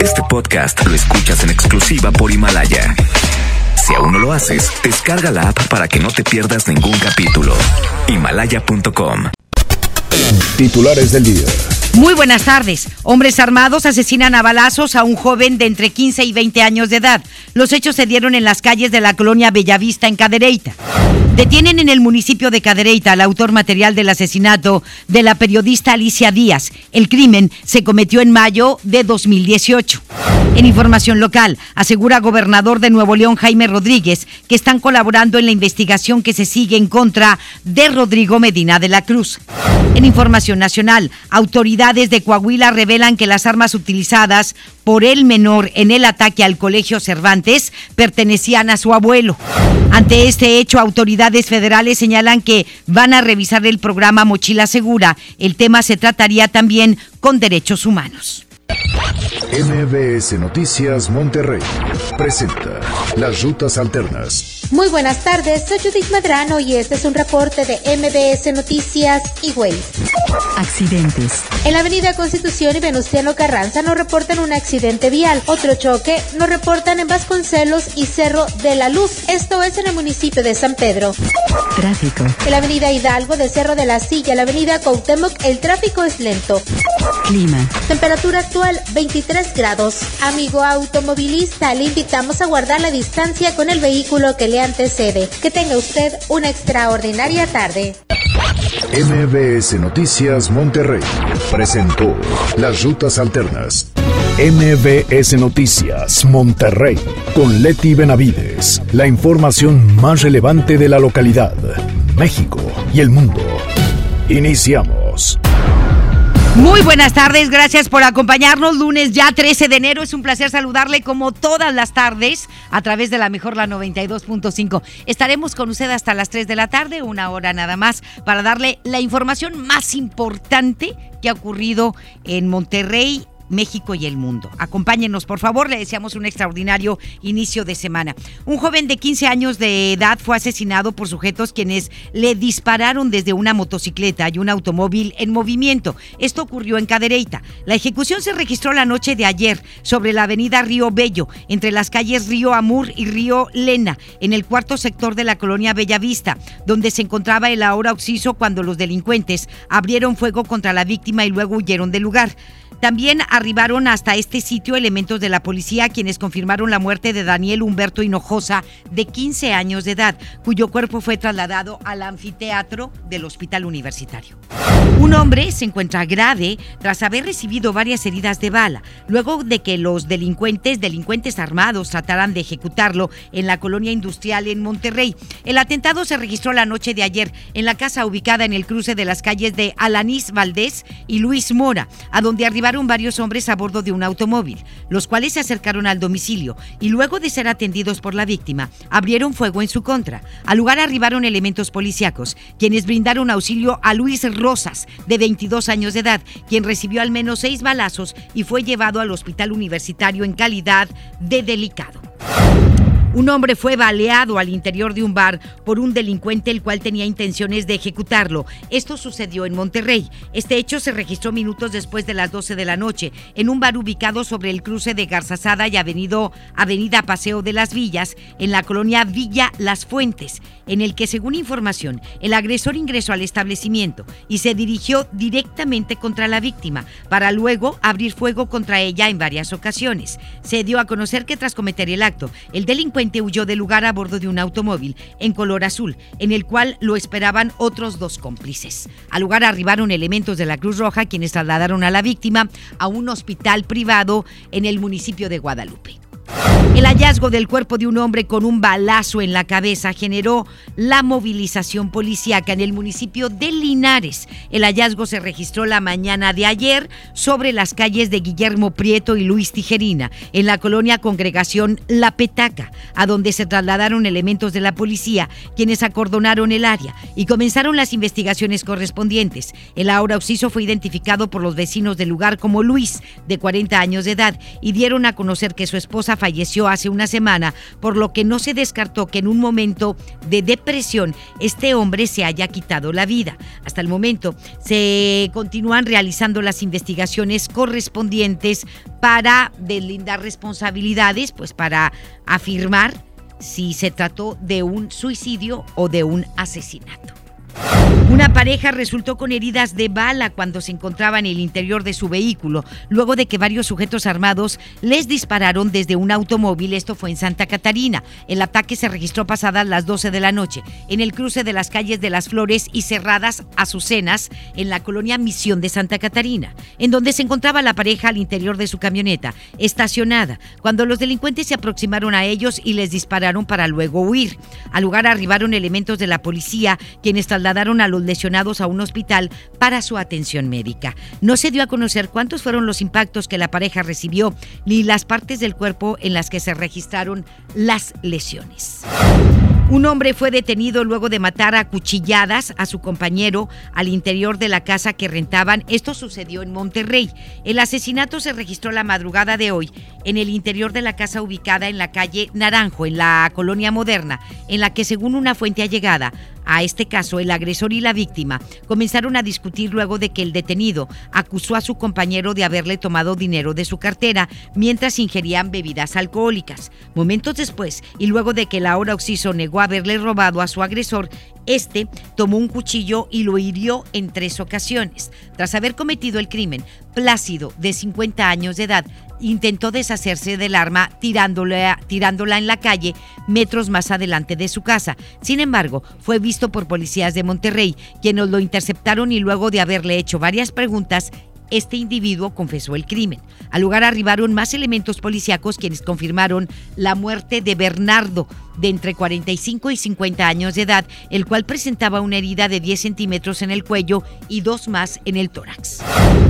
Este podcast lo escuchas en exclusiva por Himalaya. Si aún no lo haces, descarga la app para que no te pierdas ningún capítulo. Himalaya.com. Titulares del día. Muy buenas tardes. Hombres armados asesinan a balazos a un joven de entre 15 y 20 años de edad. Los hechos se dieron en las calles de la colonia Bellavista en Cadereyta. Detienen en el municipio de Cadereyta al autor material del asesinato de la periodista Alicia Díaz. El crimen se cometió en mayo de 2018. En información local, asegura gobernador de Nuevo León Jaime Rodríguez que están colaborando en la investigación que se sigue en contra de Rodrigo Medina de la Cruz. En información nacional, autoridades de Coahuila revelan que las armas utilizadas por el menor en el ataque al colegio Cervantes pertenecían a su abuelo. Ante este hecho, autoridades federales señalan que van a revisar el programa Mochila Segura. El tema se trataría también con derechos humanos. MBS Noticias Monterrey presenta Las Rutas Alternas. Muy buenas tardes, soy Judith Medrano y este es un reporte de MBS Noticias y Accidentes. En la avenida Constitución y Venustiano Carranza nos reportan un accidente vial. Otro choque nos reportan en Vasconcelos y Cerro de la Luz. Esto es en el municipio de San Pedro. Tráfico. En la avenida Hidalgo de Cerro de la Silla, la avenida Cuauhtémoc, el tráfico es lento. Clima. Temperatura actual 23 grados. Amigo automovilista, le invitamos a guardar la distancia con el vehículo que le antecede. Que tenga usted una extraordinaria tarde. MBS Noticias Monterrey presentó Las Rutas Alternas. MBS Noticias Monterrey con Leti Benavides. La información más relevante de la localidad, México y el mundo. Iniciamos. Muy buenas tardes, gracias por acompañarnos. Lunes ya 13 de enero, es un placer saludarle como todas las tardes a través de la mejor la 92.5. Estaremos con usted hasta las 3 de la tarde, una hora nada más, para darle la información más importante que ha ocurrido en Monterrey México y el mundo. Acompáñenos, por favor, le deseamos un extraordinario inicio de semana. Un joven de 15 años de edad fue asesinado por sujetos quienes le dispararon desde una motocicleta y un automóvil en movimiento. Esto ocurrió en Cadereyta. La ejecución se registró la noche de ayer sobre la avenida Río Bello, entre las calles Río Amur y Río Lena, en el cuarto sector de la colonia Bellavista, donde se encontraba el ahora occiso cuando los delincuentes abrieron fuego contra la víctima y luego huyeron del lugar. También arribaron hasta este sitio elementos de la policía quienes confirmaron la muerte de Daniel Humberto Hinojosa, de 15 años de edad, cuyo cuerpo fue trasladado al anfiteatro del Hospital Universitario. Un hombre se encuentra grave tras haber recibido varias heridas de bala, luego de que los delincuentes, delincuentes armados, trataran de ejecutarlo en la colonia industrial en Monterrey. El atentado se registró la noche de ayer en la casa ubicada en el cruce de las calles de Alanís Valdés y Luis Mora, a donde arribaron varios hombres a bordo de un automóvil, los cuales se acercaron al domicilio y luego de ser atendidos por la víctima, abrieron fuego en su contra. Al lugar arribaron elementos policíacos, quienes brindaron auxilio a Luis Rosas, de 22 años de edad, quien recibió al menos seis balazos y fue llevado al hospital universitario en calidad de delicado. Un hombre fue baleado al interior de un bar por un delincuente el cual tenía intenciones de ejecutarlo. Esto sucedió en Monterrey. Este hecho se registró minutos después de las 12 de la noche en un bar ubicado sobre el cruce de Garzazada y Avenida Paseo de las Villas en la colonia Villa Las Fuentes, en el que según información el agresor ingresó al establecimiento y se dirigió directamente contra la víctima para luego abrir fuego contra ella en varias ocasiones. Se dio a conocer que tras cometer el acto, el delincuente huyó del lugar a bordo de un automóvil en color azul, en el cual lo esperaban otros dos cómplices. Al lugar arribaron elementos de la Cruz Roja quienes trasladaron a la víctima a un hospital privado en el municipio de Guadalupe. El hallazgo del cuerpo de un hombre con un balazo en la cabeza generó la movilización policíaca en el municipio de Linares. El hallazgo se registró la mañana de ayer sobre las calles de Guillermo Prieto y Luis Tijerina, en la colonia Congregación La Petaca, a donde se trasladaron elementos de la policía, quienes acordonaron el área y comenzaron las investigaciones correspondientes. El ahora occiso fue identificado por los vecinos del lugar como Luis, de 40 años de edad, y dieron a conocer que su esposa falleció hace una semana, por lo que no se descartó que en un momento de depresión este hombre se haya quitado la vida. Hasta el momento se continúan realizando las investigaciones correspondientes para deslindar responsabilidades, pues para afirmar si se trató de un suicidio o de un asesinato. Una pareja resultó con heridas de bala cuando se encontraba en el interior de su vehículo, luego de que varios sujetos armados les dispararon desde un automóvil. Esto fue en Santa Catarina. El ataque se registró pasadas las 12 de la noche, en el cruce de las calles de Las Flores y Cerradas Azucenas, en la colonia Misión de Santa Catarina, en donde se encontraba la pareja al interior de su camioneta, estacionada, cuando los delincuentes se aproximaron a ellos y les dispararon para luego huir. Al lugar arribaron elementos de la policía, quienes trasladaron a los lesionados a un hospital para su atención médica. No se dio a conocer cuántos fueron los impactos que la pareja recibió ni las partes del cuerpo en las que se registraron las lesiones. Un hombre fue detenido luego de matar a cuchilladas a su compañero al interior de la casa que rentaban. Esto sucedió en Monterrey. El asesinato se registró la madrugada de hoy en el interior de la casa ubicada en la calle Naranjo, en la colonia moderna, en la que según una fuente allegada a este caso, el agresor y la víctima comenzaron a discutir luego de que el detenido acusó a su compañero de haberle tomado dinero de su cartera mientras ingerían bebidas alcohólicas. Momentos después, y luego de que el ahora occiso negó haberle robado a su agresor, este tomó un cuchillo y lo hirió en tres ocasiones. Tras haber cometido el crimen, Plácido, de 50 años de edad, intentó deshacerse del arma tirándola, en la calle metros más adelante de su casa. Sin embargo, fue visto por policías de Monterrey, quienes lo interceptaron y luego de haberle hecho varias preguntas, este individuo confesó el crimen. Al lugar arribaron más elementos policíacos quienes confirmaron la muerte de Bernardo, de entre 45 y 50 años de edad, el cual presentaba una herida de 10 centímetros en el cuello y dos más en el tórax.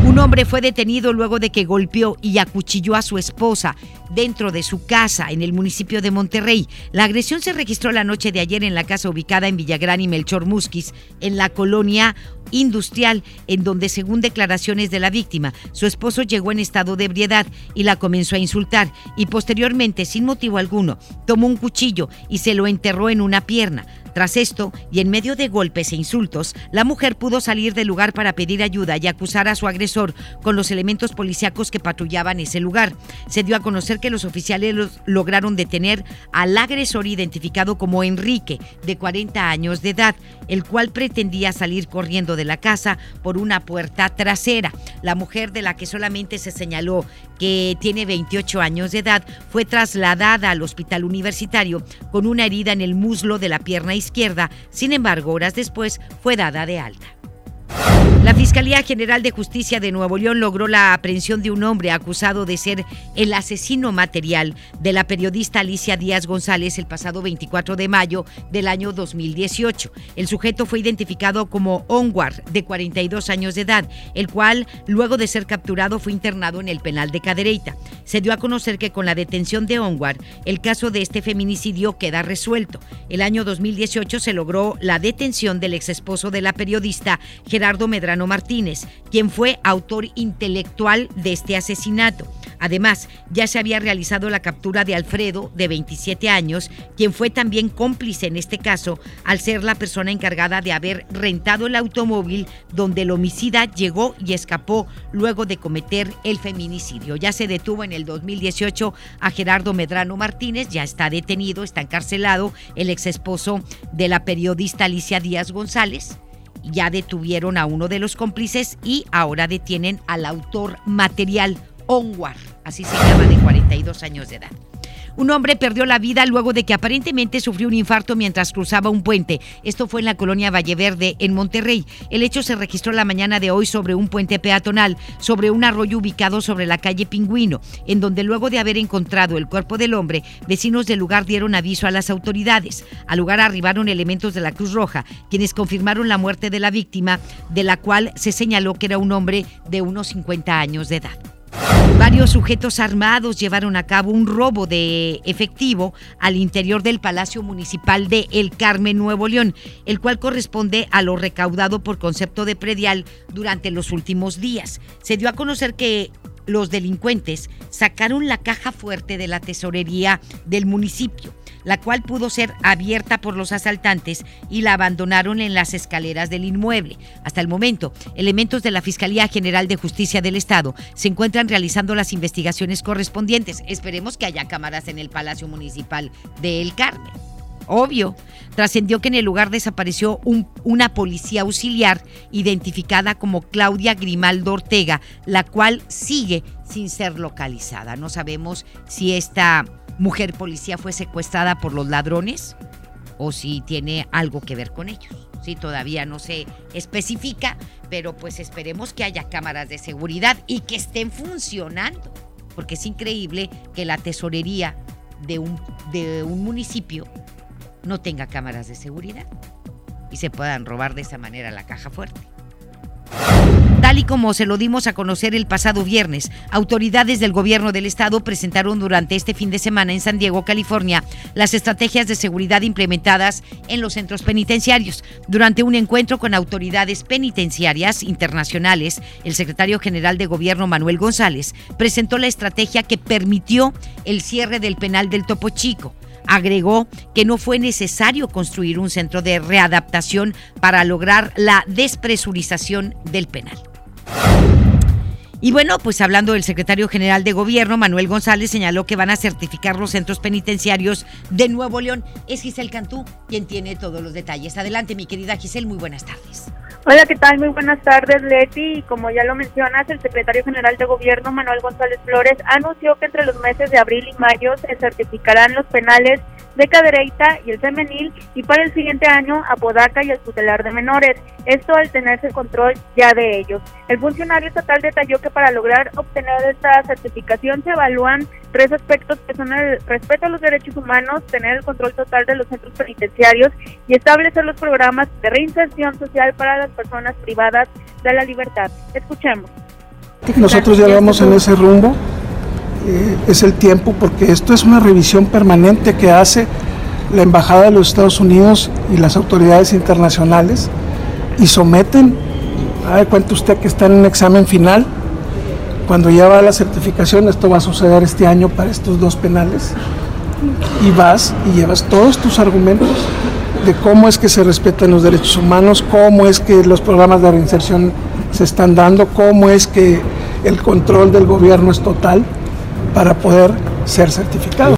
Un hombre fue detenido luego de que golpeó y acuchilló a su esposa dentro de su casa en el municipio de Monterrey. La agresión se registró la noche de ayer en la casa ubicada en Villagrán y Melchor Musquis, en la colonia industrial, en donde, según declaraciones de la víctima, su esposo llegó en estado de ebriedad y la comenzó a insultar y posteriormente, sin motivo alguno, tomó un cuchillo y se lo enterró en una pierna. Tras esto, y en medio de golpes e insultos, la mujer pudo salir del lugar para pedir ayuda y acusar a su agresor con los elementos policíacos que patrullaban ese lugar. Se dio a conocer que los oficiales lograron detener al agresor identificado como Enrique, de 40 años de edad, el cual pretendía salir corriendo de la casa por una puerta trasera. La mujer de la que solamente se señaló que tiene 28 años de edad fue trasladada al hospital universitario con una herida en el muslo de la pierna izquierda, sin embargo, horas después fue dada de alta. La Fiscalía General de Justicia de Nuevo León logró la aprehensión de un hombre acusado de ser el asesino material de la periodista Alicia Díaz González el pasado 24 de mayo del año 2018. El sujeto fue identificado como Onward, de 42 años de edad, el cual, luego de ser capturado, fue internado en el penal de Cadereyta. Se dio a conocer que con la detención de Onward, el caso de este feminicidio queda resuelto. El año 2018 se logró la detención del exesposo de la periodista Gerardo Medrano Martínez, quien fue autor intelectual de este asesinato. Además, ya se había realizado la captura de Alfredo, de 27 años, quien fue también cómplice en este caso, al ser la persona encargada de haber rentado el automóvil donde el homicida llegó y escapó luego de cometer el feminicidio. Ya se detuvo en el 2018 a Gerardo Medrano Martínez, ya está detenido, está encarcelado el ex esposo de la periodista Alicia Díaz González ya detuvieron a uno de los cómplices y ahora detienen al autor material, Onwar, así se llama, de 42 años de edad. Un hombre perdió la vida luego de que aparentemente sufrió un infarto mientras cruzaba un puente. Esto fue en la colonia Valleverde, en Monterrey. El hecho se registró la mañana de hoy sobre un puente peatonal, sobre un arroyo ubicado sobre la calle Pingüino, en donde luego de haber encontrado el cuerpo del hombre, vecinos del lugar dieron aviso a las autoridades. Al lugar arribaron elementos de la Cruz Roja, quienes confirmaron la muerte de la víctima, de la cual se señaló que era un hombre de unos 50 años de edad. Varios sujetos armados llevaron a cabo un robo de efectivo al interior del Palacio Municipal de El Carmen, Nuevo León, el cual corresponde a lo recaudado por concepto de predial durante los últimos días. Se dio a conocer que los delincuentes sacaron la caja fuerte de la tesorería del municipio la cual pudo ser abierta por los asaltantes y la abandonaron en las escaleras del inmueble. Hasta el momento, elementos de la Fiscalía General de Justicia del Estado se encuentran realizando las investigaciones correspondientes. Esperemos que haya cámaras en el Palacio Municipal de El Carmen. Obvio, trascendió que en el lugar desapareció una policía auxiliar identificada como Claudia Grimaldo Ortega, la cual sigue sin ser localizada. No sabemos si esta mujer policía fue secuestrada por los ladrones o si tiene algo que ver con ellos. Sí, todavía no se especifica, pero pues esperemos que haya cámaras de seguridad y que estén funcionando, porque es increíble que la tesorería de un, de un municipio no tenga cámaras de seguridad y se puedan robar de esa manera la caja fuerte. Tal y como se lo dimos a conocer el pasado viernes, autoridades del gobierno del estado presentaron durante este fin de semana en San Diego, California, las estrategias de seguridad implementadas en los centros penitenciarios. Durante un encuentro con autoridades penitenciarias internacionales, el secretario general de gobierno Manuel González presentó la estrategia que permitió el cierre del penal del Topo Chico Agregó que no fue necesario construir un centro de readaptación para lograr la despresurización del penal. Y bueno, pues hablando del secretario general de gobierno, Manuel González, señaló que van a certificar los centros penitenciarios de Nuevo León. Es Giselle Cantú quien tiene todos los detalles. Adelante, mi querida Giselle, muy buenas tardes. Hola, ¿qué tal? Muy buenas tardes, Leti. Y como ya lo mencionas, el secretario general de gobierno, Manuel González Flores, anunció que entre los meses de abril y mayo se certificarán los penales de Cadereyta y el femenil y para el siguiente año Apodaca y el tutelar de menores. Esto al tenerse control ya de ellos. El funcionario estatal detalló que para lograr obtener esta certificación se evalúan tres aspectos que son el respeto a los derechos humanos, tener el control total de los centros penitenciarios y establecer los programas de reinserción social para las personas privadas de la libertad. Escuchemos. Nosotros ya vamos en ese rumbo eh, es el tiempo, porque esto es una revisión permanente que hace la Embajada de los Estados Unidos y las autoridades internacionales y someten, a cuenta usted que está en un examen final, cuando ya va la certificación, esto va a suceder este año para estos dos penales, y vas y llevas todos tus argumentos de cómo es que se respetan los derechos humanos, cómo es que los programas de reinserción se están dando, cómo es que el control del gobierno es total para poder ser certificado.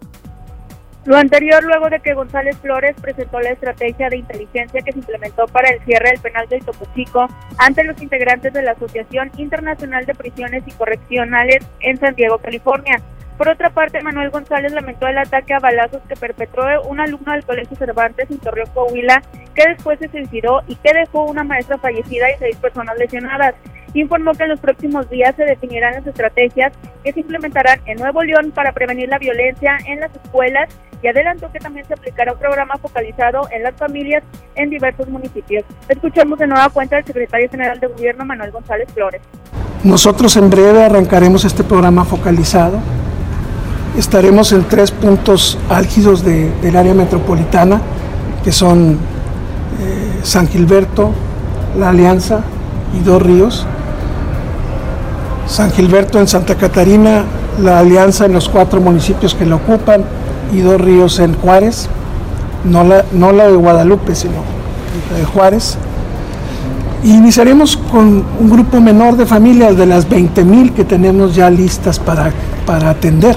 Lo anterior luego de que González Flores presentó la estrategia de inteligencia que se implementó para el cierre del penal del Topo Chico ante los integrantes de la Asociación Internacional de Prisiones y Correccionales en San Diego, California. Por otra parte, Manuel González lamentó el ataque a balazos que perpetró un alumno del Colegio Cervantes en Torreón, Coahuila, que después se suicidó y que dejó una maestra fallecida y seis personas lesionadas informó que en los próximos días se definirán las estrategias que se implementarán en Nuevo León para prevenir la violencia en las escuelas y adelantó que también se aplicará un programa focalizado en las familias en diversos municipios. Escuchemos de nueva cuenta al secretario general de Gobierno, Manuel González Flores. Nosotros en breve arrancaremos este programa focalizado. Estaremos en tres puntos álgidos del área metropolitana, que son eh, San Gilberto, La Alianza y Dos Ríos. San Gilberto en Santa Catarina, la alianza en los cuatro municipios que lo ocupan y dos ríos en Juárez, no la, no la de Guadalupe, sino la de Juárez. iniciaremos con un grupo menor de familias de las 20.000 que tenemos ya listas para, para atender.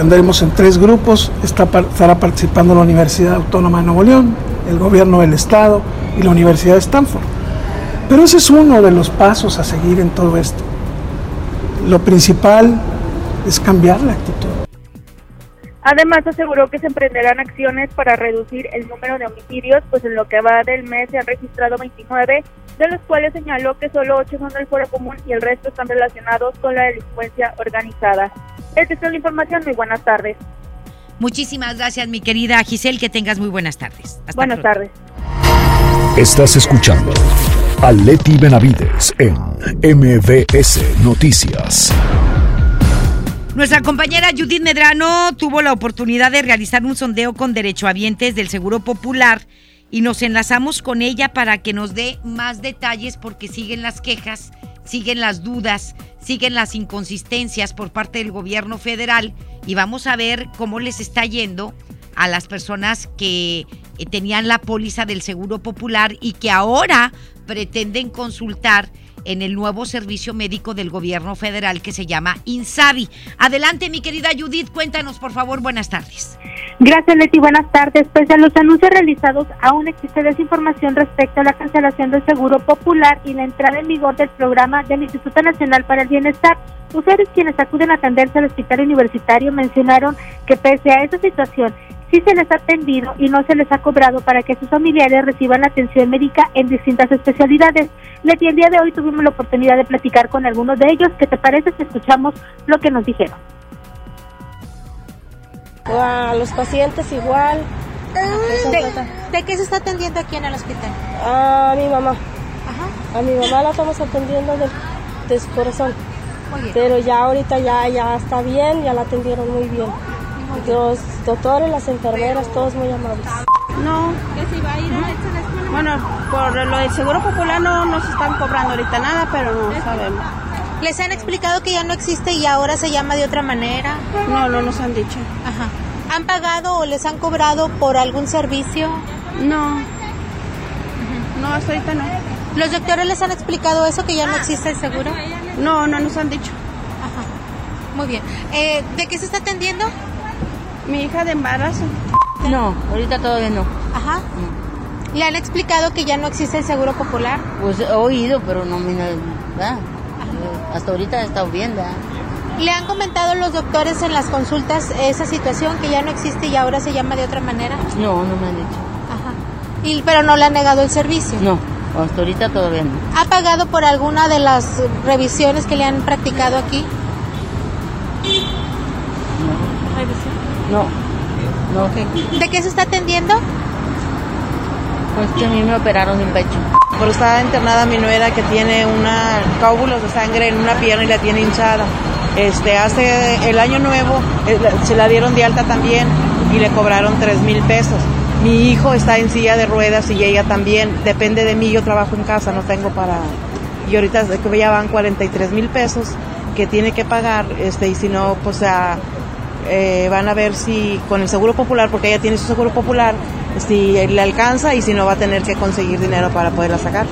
Andaremos en tres grupos, estará participando la Universidad Autónoma de Nuevo León, el gobierno del Estado y la Universidad de Stanford. Pero ese es uno de los pasos a seguir en todo esto. Lo principal es cambiar la actitud. Además aseguró que se emprenderán acciones para reducir el número de homicidios, pues en lo que va del mes se han registrado 29, de los cuales señaló que solo 8 son del fuero común y el resto están relacionados con la delincuencia organizada. Esta es la información, muy buenas tardes. Muchísimas gracias mi querida Giselle, que tengas muy buenas tardes. buenas tardes. Estás escuchando a Leti Benavides en MBS Noticias. Nuestra compañera Judith Medrano tuvo la oportunidad de realizar un sondeo con derechohabientes del Seguro Popular y nos enlazamos con ella para que nos dé más detalles porque siguen las quejas siguen las dudas, siguen las inconsistencias por parte del gobierno federal y vamos a ver cómo les está yendo a las personas que eh, tenían la póliza del Seguro Popular y que ahora pretenden consultar en el nuevo servicio médico del gobierno federal que se llama INSABI. Adelante, mi querida Judith, cuéntanos, por favor, buenas tardes. Gracias, Leti. Buenas tardes. Pese a los anuncios realizados, aún existe desinformación respecto a la cancelación del Seguro Popular y la entrada en vigor del programa del Instituto Nacional para el Bienestar. Usuarios quienes acuden a atenderse al hospital universitario mencionaron que pese a esa situación, sí se les ha atendido y no se les ha cobrado para que sus familiares reciban atención médica en distintas especialidades. Leti, el día de hoy tuvimos la oportunidad de platicar con algunos de ellos. ¿Qué te parece si escuchamos lo que nos dijeron? A los pacientes igual. ¿De, qué se está atendiendo aquí en el hospital? A mi mamá. A mi mamá la estamos atendiendo de, de su corazón. Pero ya ahorita ya, ya está bien, ya la atendieron muy bien. Los doctores, las enfermeras, todos muy amables. No. ¿Que se va a ir a Bueno, por lo del Seguro Popular no nos están cobrando ahorita nada, pero no sabemos. ¿Les han explicado que ya no existe y ahora se llama de otra manera? No, no nos han dicho. Ajá. ¿Han pagado o les han cobrado por algún servicio? No. No, hasta ahorita no. ¿Los doctores les han explicado eso, que ya no existe el seguro? No, no nos han dicho. Ajá. Muy bien. Eh, ¿De qué se está atendiendo? Mi hija de embarazo. No, ahorita todavía no. Ajá. ¿Le han explicado que ya no existe el seguro popular? Pues he oído, pero no me... ¿verdad? Hasta ahorita he estado viendo. ¿Le han comentado los doctores en las consultas esa situación que ya no existe y ahora se llama de otra manera? No, no me han dicho. Ajá. ¿Y, ¿Pero no le han negado el servicio? No, hasta ahorita todavía no. ¿Ha pagado por alguna de las revisiones que le han practicado aquí? No. ¿Revisión? No. No. Okay. ¿De qué se está atendiendo? Pues que a mí me operaron en pecho. Pero está internada mi nuera que tiene una coágulos de sangre en una pierna y la tiene hinchada. Este, hace el año nuevo eh, se la dieron de alta también y le cobraron tres mil pesos. Mi hijo está en silla de ruedas y ella también. Depende de mí, yo trabajo en casa, no tengo para... Y ahorita que ya van 43 mil pesos que tiene que pagar, este, y si no, pues a, eh, van a ver si con el seguro popular, porque ella tiene su seguro popular, si le alcanza y si no va a tener que conseguir dinero para poderla sacar.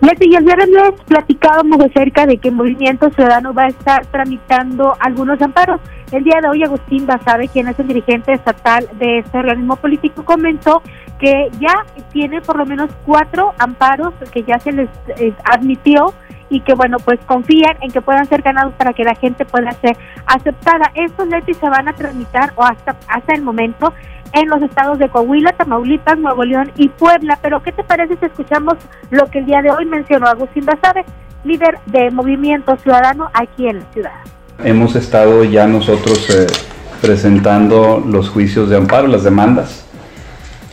Leti, el viernes platicábamos acerca de que Movimiento Ciudadano va a estar tramitando algunos amparos. El día de hoy Agustín Basabe, quien es el dirigente estatal de este organismo político, comentó que ya tiene por lo menos cuatro amparos que ya se les eh, admitió y que bueno pues confían en que puedan ser ganados para que la gente pueda ser aceptada. Estos Leti se van a tramitar o hasta hasta el momento en los estados de Coahuila, Tamaulipas, Nuevo León y Puebla. Pero ¿qué te parece si escuchamos lo que el día de hoy mencionó Agustín Basabe, líder de Movimiento Ciudadano aquí en la ciudad? Hemos estado ya nosotros eh, presentando los juicios de amparo, las demandas,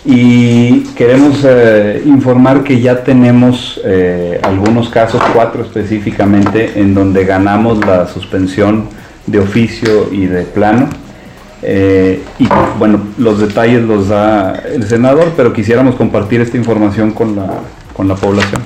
y queremos eh, informar que ya tenemos eh, algunos casos, cuatro específicamente, en donde ganamos la suspensión de oficio y de plano eh, y bueno, los detalles los da el senador, pero quisiéramos compartir esta información con la, con la población.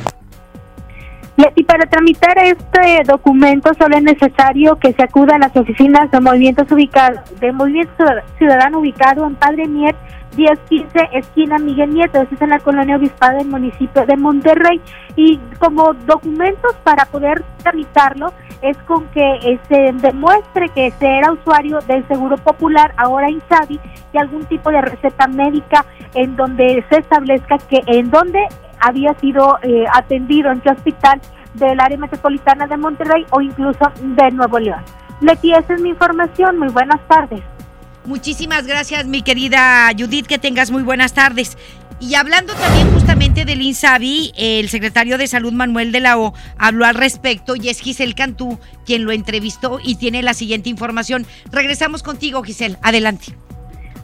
Y para tramitar este documento solo es necesario que se acuda a las oficinas de movimientos de Movimiento Ciudadano ubicado en Padre Mier 1015 esquina Miguel Nieto, eso es en la colonia Obispado del municipio de Monterrey. Y como documentos para poder tramitarlo es con que eh, se demuestre que se era usuario del Seguro Popular, ahora INSABI, y algún tipo de receta médica en donde se establezca que en donde había sido eh, atendido, en qué hospital del área metropolitana de Monterrey o incluso de Nuevo León. Leti, esa es mi información. Muy buenas tardes. Muchísimas gracias, mi querida Judith, que tengas muy buenas tardes. Y hablando también justamente del INSABI, el secretario de Salud Manuel de la O habló al respecto y es Giselle Cantú quien lo entrevistó y tiene la siguiente información. Regresamos contigo, Giselle. Adelante.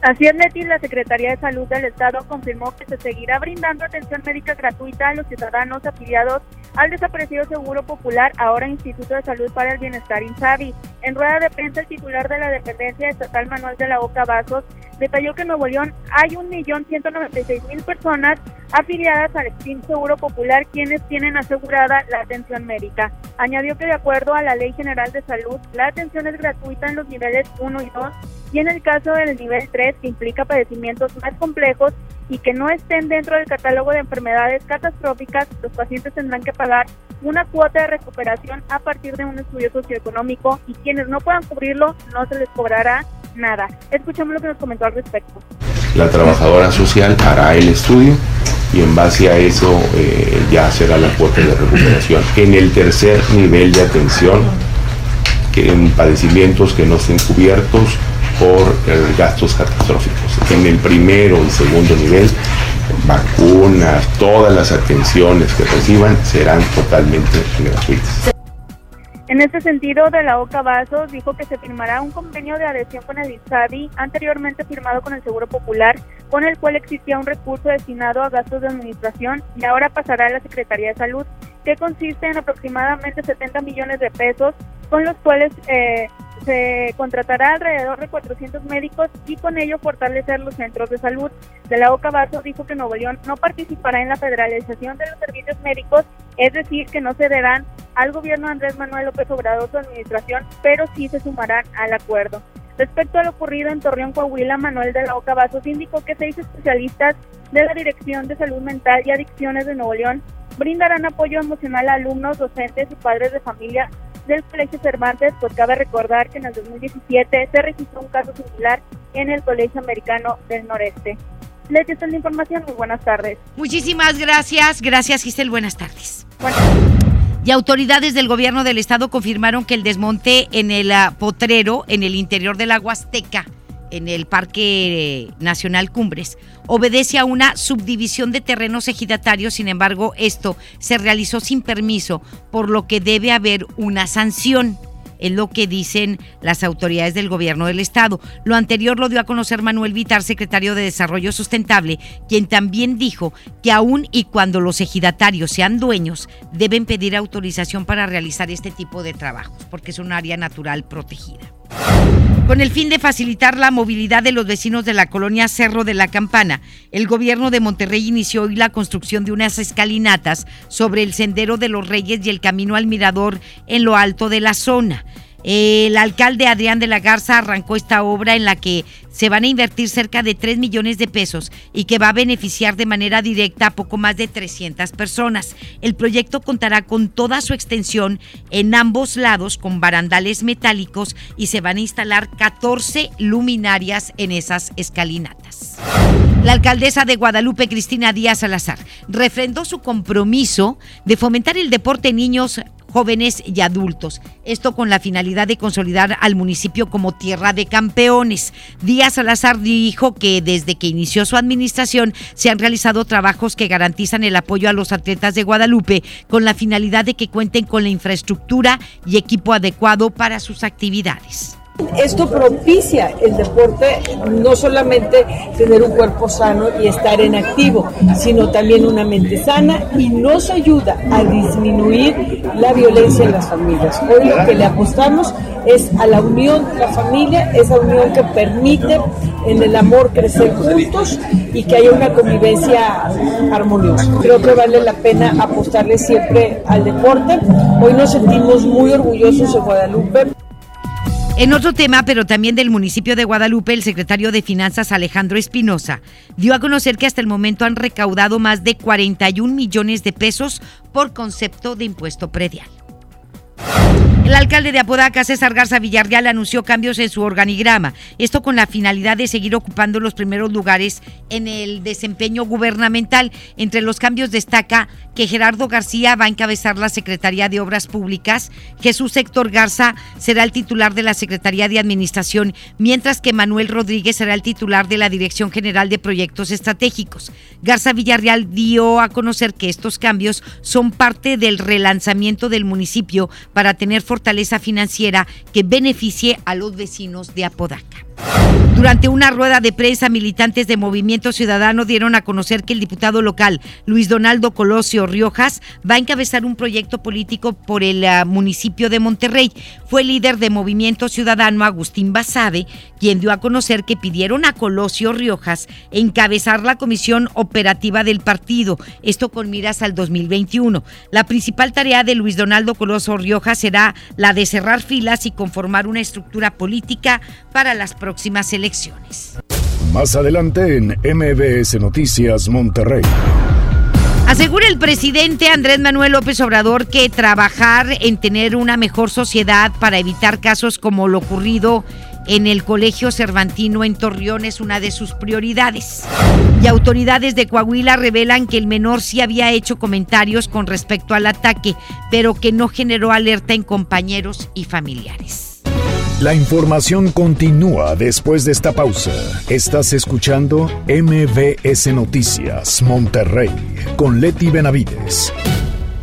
Así es, Leti, la Secretaría de Salud del Estado confirmó que se seguirá brindando atención médica gratuita a los ciudadanos afiliados al desaparecido Seguro Popular, ahora Instituto de Salud para el Bienestar INSABI. En rueda de prensa, el titular de la dependencia estatal Manuel de la Oca Vasos detalló que en Nuevo León hay 1.196.000 personas afiliadas al Extinto Seguro Popular quienes tienen asegurada la atención médica. Añadió que de acuerdo a la Ley General de Salud, la atención es gratuita en los niveles 1 y 2 y en el caso del nivel 3 que implica padecimientos más complejos y que no estén dentro del catálogo de enfermedades catastróficas, los pacientes tendrán que pagar una cuota de recuperación a partir de un estudio socioeconómico y quienes no puedan cubrirlo no se les cobrará nada. Escuchemos lo que nos comentó al respecto. La trabajadora social hará el estudio y en base a eso eh, ya será la cuota de recuperación. En el tercer nivel de atención, que en padecimientos que no estén cubiertos por eh, gastos catastróficos. En el primero y segundo nivel, vacunas, todas las atenciones que reciban serán totalmente gratuitas. En este sentido, de la OCA Vasos dijo que se firmará un convenio de adhesión con el INSABI, anteriormente firmado con el Seguro Popular, con el cual existía un recurso destinado a gastos de administración y ahora pasará a la Secretaría de Salud, que consiste en aproximadamente 70 millones de pesos, con los cuales eh, se contratará alrededor de 400 médicos y con ello fortalecer los centros de salud. De la OCA Vasos dijo que Nuevo León no participará en la federalización de los servicios médicos, es decir, que no cederán al gobierno Andrés Manuel López Obrador su administración, pero sí se sumarán al acuerdo. Respecto a lo ocurrido en Torreón, Coahuila, Manuel de la Oca Vasos indicó que seis especialistas de la Dirección de Salud Mental y Adicciones de Nuevo León brindarán apoyo emocional a alumnos, docentes y padres de familia del Colegio Cervantes, pues cabe recordar que en el 2017 se registró un caso similar en el Colegio Americano del Noreste. Les esta la información, muy buenas tardes. Muchísimas gracias, gracias Giselle, buenas tardes. Y autoridades del gobierno del estado confirmaron que el desmonte en el ah, potrero, en el interior de la Huasteca, en el Parque Nacional Cumbres, obedece a una subdivisión de terrenos ejidatarios, sin embargo, esto se realizó sin permiso, por lo que debe haber una sanción es lo que dicen las autoridades del gobierno del estado. Lo anterior lo dio a conocer Manuel Vitar, secretario de Desarrollo Sustentable, quien también dijo que aún y cuando los ejidatarios sean dueños, deben pedir autorización para realizar este tipo de trabajos, porque es un área natural protegida. Con el fin de facilitar la movilidad de los vecinos de la colonia Cerro de la Campana, el gobierno de Monterrey inició hoy la construcción de unas escalinatas sobre el Sendero de los Reyes y el Camino al Mirador en lo alto de la zona. El alcalde Adrián de la Garza arrancó esta obra en la que se van a invertir cerca de 3 millones de pesos y que va a beneficiar de manera directa a poco más de 300 personas. El proyecto contará con toda su extensión en ambos lados con barandales metálicos y se van a instalar 14 luminarias en esas escalinatas. La alcaldesa de Guadalupe, Cristina Díaz Salazar, refrendó su compromiso de fomentar el deporte en niños jóvenes y adultos. Esto con la finalidad de consolidar al municipio como tierra de campeones. Díaz Salazar dijo que desde que inició su administración se han realizado trabajos que garantizan el apoyo a los atletas de Guadalupe con la finalidad de que cuenten con la infraestructura y equipo adecuado para sus actividades. Esto propicia el deporte, no solamente tener un cuerpo sano y estar en activo, sino también una mente sana y nos ayuda a disminuir la violencia en las familias. Hoy lo que le apostamos es a la unión de la familia, esa unión que permite en el amor crecer juntos y que haya una convivencia armoniosa. Creo que vale la pena apostarle siempre al deporte. Hoy nos sentimos muy orgullosos de Guadalupe. En otro tema, pero también del municipio de Guadalupe, el secretario de Finanzas Alejandro Espinosa dio a conocer que hasta el momento han recaudado más de 41 millones de pesos por concepto de impuesto predial. El alcalde de Apodaca, César Garza Villarreal, anunció cambios en su organigrama, esto con la finalidad de seguir ocupando los primeros lugares en el desempeño gubernamental. Entre los cambios destaca que Gerardo García va a encabezar la Secretaría de Obras Públicas, Jesús Héctor Garza será el titular de la Secretaría de Administración, mientras que Manuel Rodríguez será el titular de la Dirección General de Proyectos Estratégicos. Garza Villarreal dio a conocer que estos cambios son parte del relanzamiento del municipio para tener fortaleza financiera que beneficie a los vecinos de Apodaca. Durante una rueda de prensa, militantes de Movimiento Ciudadano dieron a conocer que el diputado local Luis Donaldo Colosio Riojas va a encabezar un proyecto político por el uh, municipio de Monterrey. Fue líder de Movimiento Ciudadano Agustín Basabe quien dio a conocer que pidieron a Colosio Riojas encabezar la comisión operativa del partido, esto con miras al 2021. La principal tarea de Luis Donaldo Colosio Riojas será la de cerrar filas y conformar una estructura política para las próximas elecciones. Más adelante en MBS Noticias Monterrey. Asegura el presidente Andrés Manuel López Obrador que trabajar en tener una mejor sociedad para evitar casos como lo ocurrido en el Colegio Cervantino en Torreón es una de sus prioridades. Y autoridades de Coahuila revelan que el menor sí había hecho comentarios con respecto al ataque, pero que no generó alerta en compañeros y familiares. La información continúa después de esta pausa. Estás escuchando MBS Noticias Monterrey con Leti Benavides.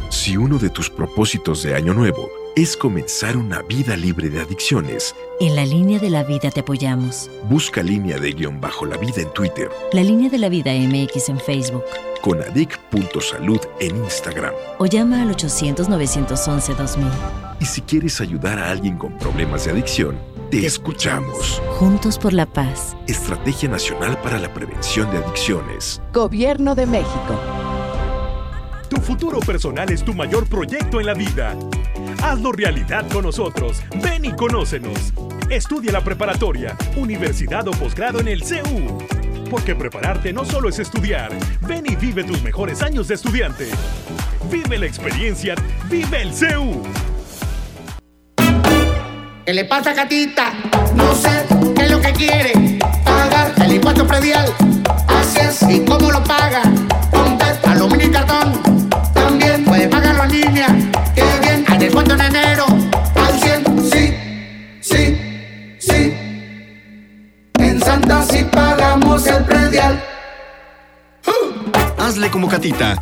Si uno de tus propósitos de año nuevo es comenzar una vida libre de adicciones, en la línea de la vida te apoyamos. Busca línea de guion bajo la vida en Twitter. La línea de la vida MX en Facebook. Con adic.salud en Instagram. O llama al 800-911-2000. Y si quieres ayudar a alguien con problemas de adicción, te, escuchamos. Juntos por la paz. Estrategia Nacional para la Prevención de Adicciones. Gobierno de México. Tu futuro personal es tu mayor proyecto en la vida. Hazlo realidad con nosotros. Ven y conócenos. Estudia la preparatoria, universidad o posgrado en el CEU. Porque prepararte no solo es estudiar. Ven y vive tus mejores años de estudiante. Vive la experiencia. Vive el CEU. ¿Qué le pasa, gatita? No sé qué es lo que quiere. Pagar el impuesto predial.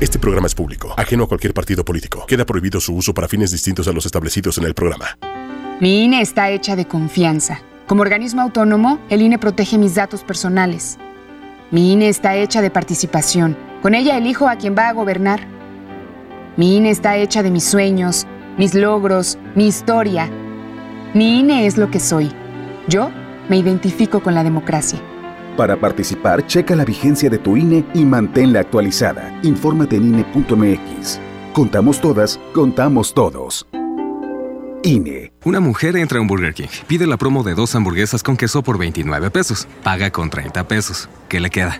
Este programa es público, ajeno a cualquier partido político. Queda prohibido su uso para fines distintos a los establecidos en el programa. Mi INE está hecha de confianza. Como organismo autónomo, el INE protege mis datos personales. Mi INE está hecha de participación. Con ella elijo a quien va a gobernar. Mi INE está hecha de mis sueños, mis logros, mi historia. Mi INE es lo que soy. Yo me identifico con la democracia. Para participar, checa la vigencia de tu INE y manténla actualizada. Infórmate en INE.mx. Contamos todas, contamos todos. INE. Una mujer entra a un Burger King, pide la promo de dos hamburguesas con queso por 29 pesos, paga con 30 pesos. ¿Qué le queda?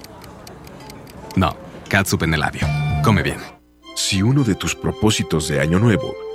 No, catsup en el labio. Come bien. Si uno de tus propósitos de año nuevo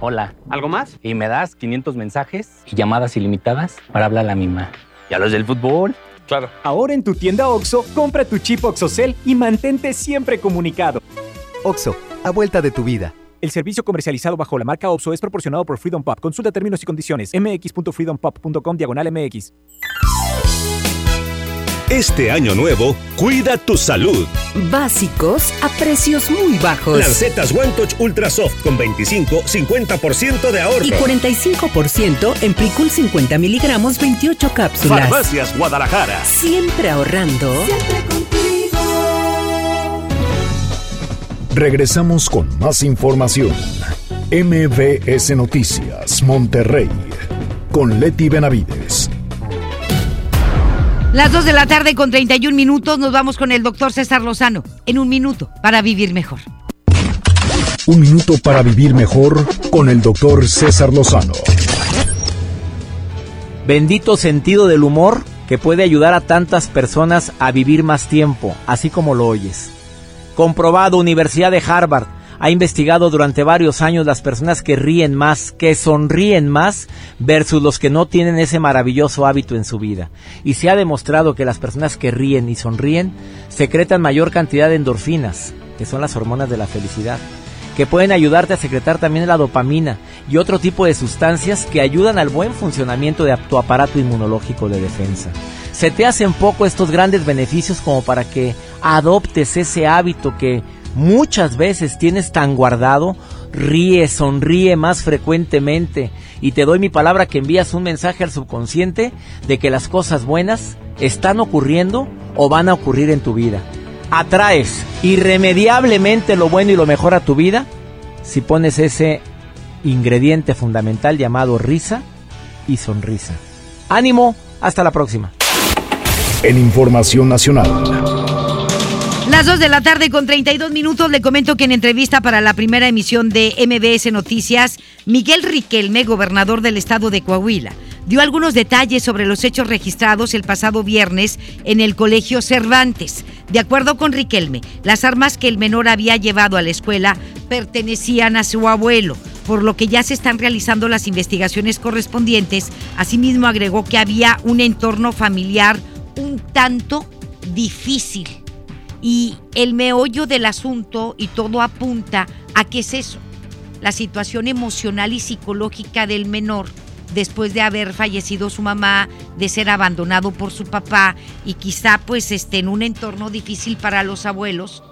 Hola. ¿Algo más? Y me das 500 mensajes y llamadas ilimitadas para hablar a la misma. ¿Y a los del fútbol? Claro. Ahora en tu tienda OXO, compra tu chip OXOCEL y mantente siempre comunicado. OXO, a vuelta de tu vida. El servicio comercializado bajo la marca OPSO es proporcionado por Freedom Pop. Consulta términos y condiciones. mx.freedompop.com diagonal mx. Este año nuevo, cuida tu salud. Básicos a precios muy bajos. Lancetas One Touch Ultra Soft con 25-50% de ahorro. Y 45% en Plicul 50 miligramos, 28 cápsulas. Farmacias Guadalajara. Siempre ahorrando. Siempre contigo. Regresamos con más información. MBS Noticias, Monterrey. Con Leti Benavides. Las 2 de la tarde con 31 minutos nos vamos con el doctor César Lozano. En un minuto para vivir mejor. Un minuto para vivir mejor con el doctor César Lozano. Bendito sentido del humor que puede ayudar a tantas personas a vivir más tiempo, así como lo oyes. Comprobado, Universidad de Harvard ha investigado durante varios años las personas que ríen más, que sonríen más, versus los que no tienen ese maravilloso hábito en su vida. Y se ha demostrado que las personas que ríen y sonríen secretan mayor cantidad de endorfinas, que son las hormonas de la felicidad que pueden ayudarte a secretar también la dopamina y otro tipo de sustancias que ayudan al buen funcionamiento de tu aparato inmunológico de defensa. Se te hacen poco estos grandes beneficios como para que adoptes ese hábito que muchas veces tienes tan guardado, ríe, sonríe más frecuentemente y te doy mi palabra que envías un mensaje al subconsciente de que las cosas buenas están ocurriendo o van a ocurrir en tu vida atraes irremediablemente lo bueno y lo mejor a tu vida si pones ese ingrediente fundamental llamado risa y sonrisa. Ánimo, hasta la próxima. En Información Nacional. Las 2 de la tarde con 32 minutos le comento que en entrevista para la primera emisión de MBS Noticias, Miguel Riquelme, gobernador del estado de Coahuila, dio algunos detalles sobre los hechos registrados el pasado viernes en el Colegio Cervantes. De acuerdo con Riquelme, las armas que el menor había llevado a la escuela pertenecían a su abuelo, por lo que ya se están realizando las investigaciones correspondientes. Asimismo agregó que había un entorno familiar un tanto difícil. Y el meollo del asunto y todo apunta a qué es eso, la situación emocional y psicológica del menor después de haber fallecido su mamá, de ser abandonado por su papá y quizá pues esté en un entorno difícil para los abuelos.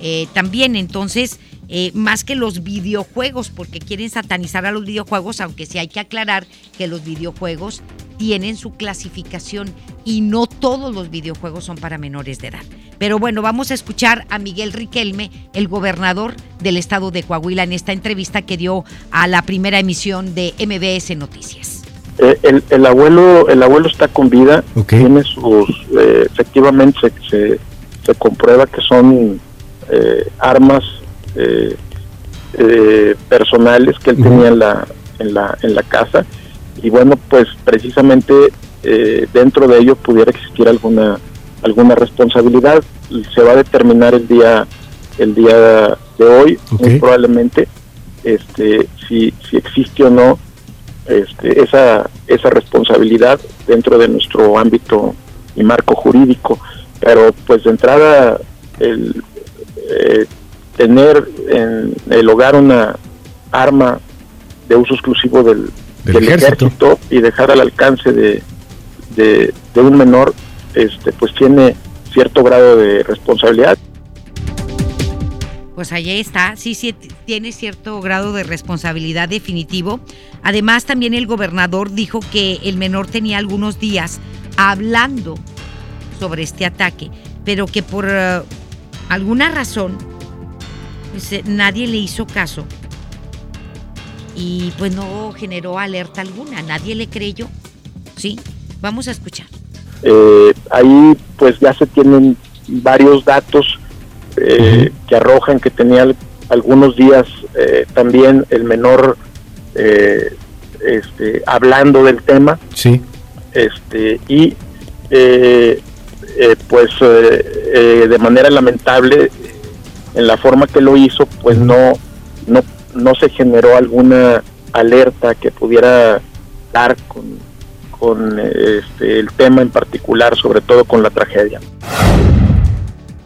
Eh, también entonces, eh, más que los videojuegos, porque quieren satanizar a los videojuegos, aunque sí hay que aclarar que los videojuegos tienen su clasificación y no todos los videojuegos son para menores de edad. Pero bueno, vamos a escuchar a Miguel Riquelme, el gobernador del estado de Coahuila, en esta entrevista que dio a la primera emisión de MBS Noticias. Eh, el, abuelo el abuelo está con vida, tiene sus, eh, efectivamente se, se, comprueba que son eh, armas personales que él tenía en la, en, la, en la casa. Y bueno, pues precisamente dentro de ello pudiera existir alguna alguna responsabilidad. Se va a determinar el día el día de hoy muy probablemente este si, si existe o no este, esa esa responsabilidad dentro de nuestro ámbito y marco jurídico. Pero pues de entrada el eh, tener en el hogar una arma de uso exclusivo del, ejército. y dejar al alcance de, de, de un menor este pues tiene cierto grado de responsabilidad. Pues allí está, sí, sí, tiene cierto grado de responsabilidad definitivo. Además, también el gobernador dijo que el menor tenía algunos días hablando sobre este ataque, pero que por eh, alguna razón pues, eh, nadie le hizo caso y pues no generó alerta alguna, nadie le creyó. ¿Sí? Vamos a escuchar. Eh, ahí pues ya se tienen varios datos eh, que arrojan que tenía algunos días eh, también el menor este, hablando del tema. Sí. Este, y pues de manera lamentable en la forma que lo hizo pues no, no, no se generó alguna alerta que pudiera dar con con este, el tema en particular, sobre todo con la tragedia.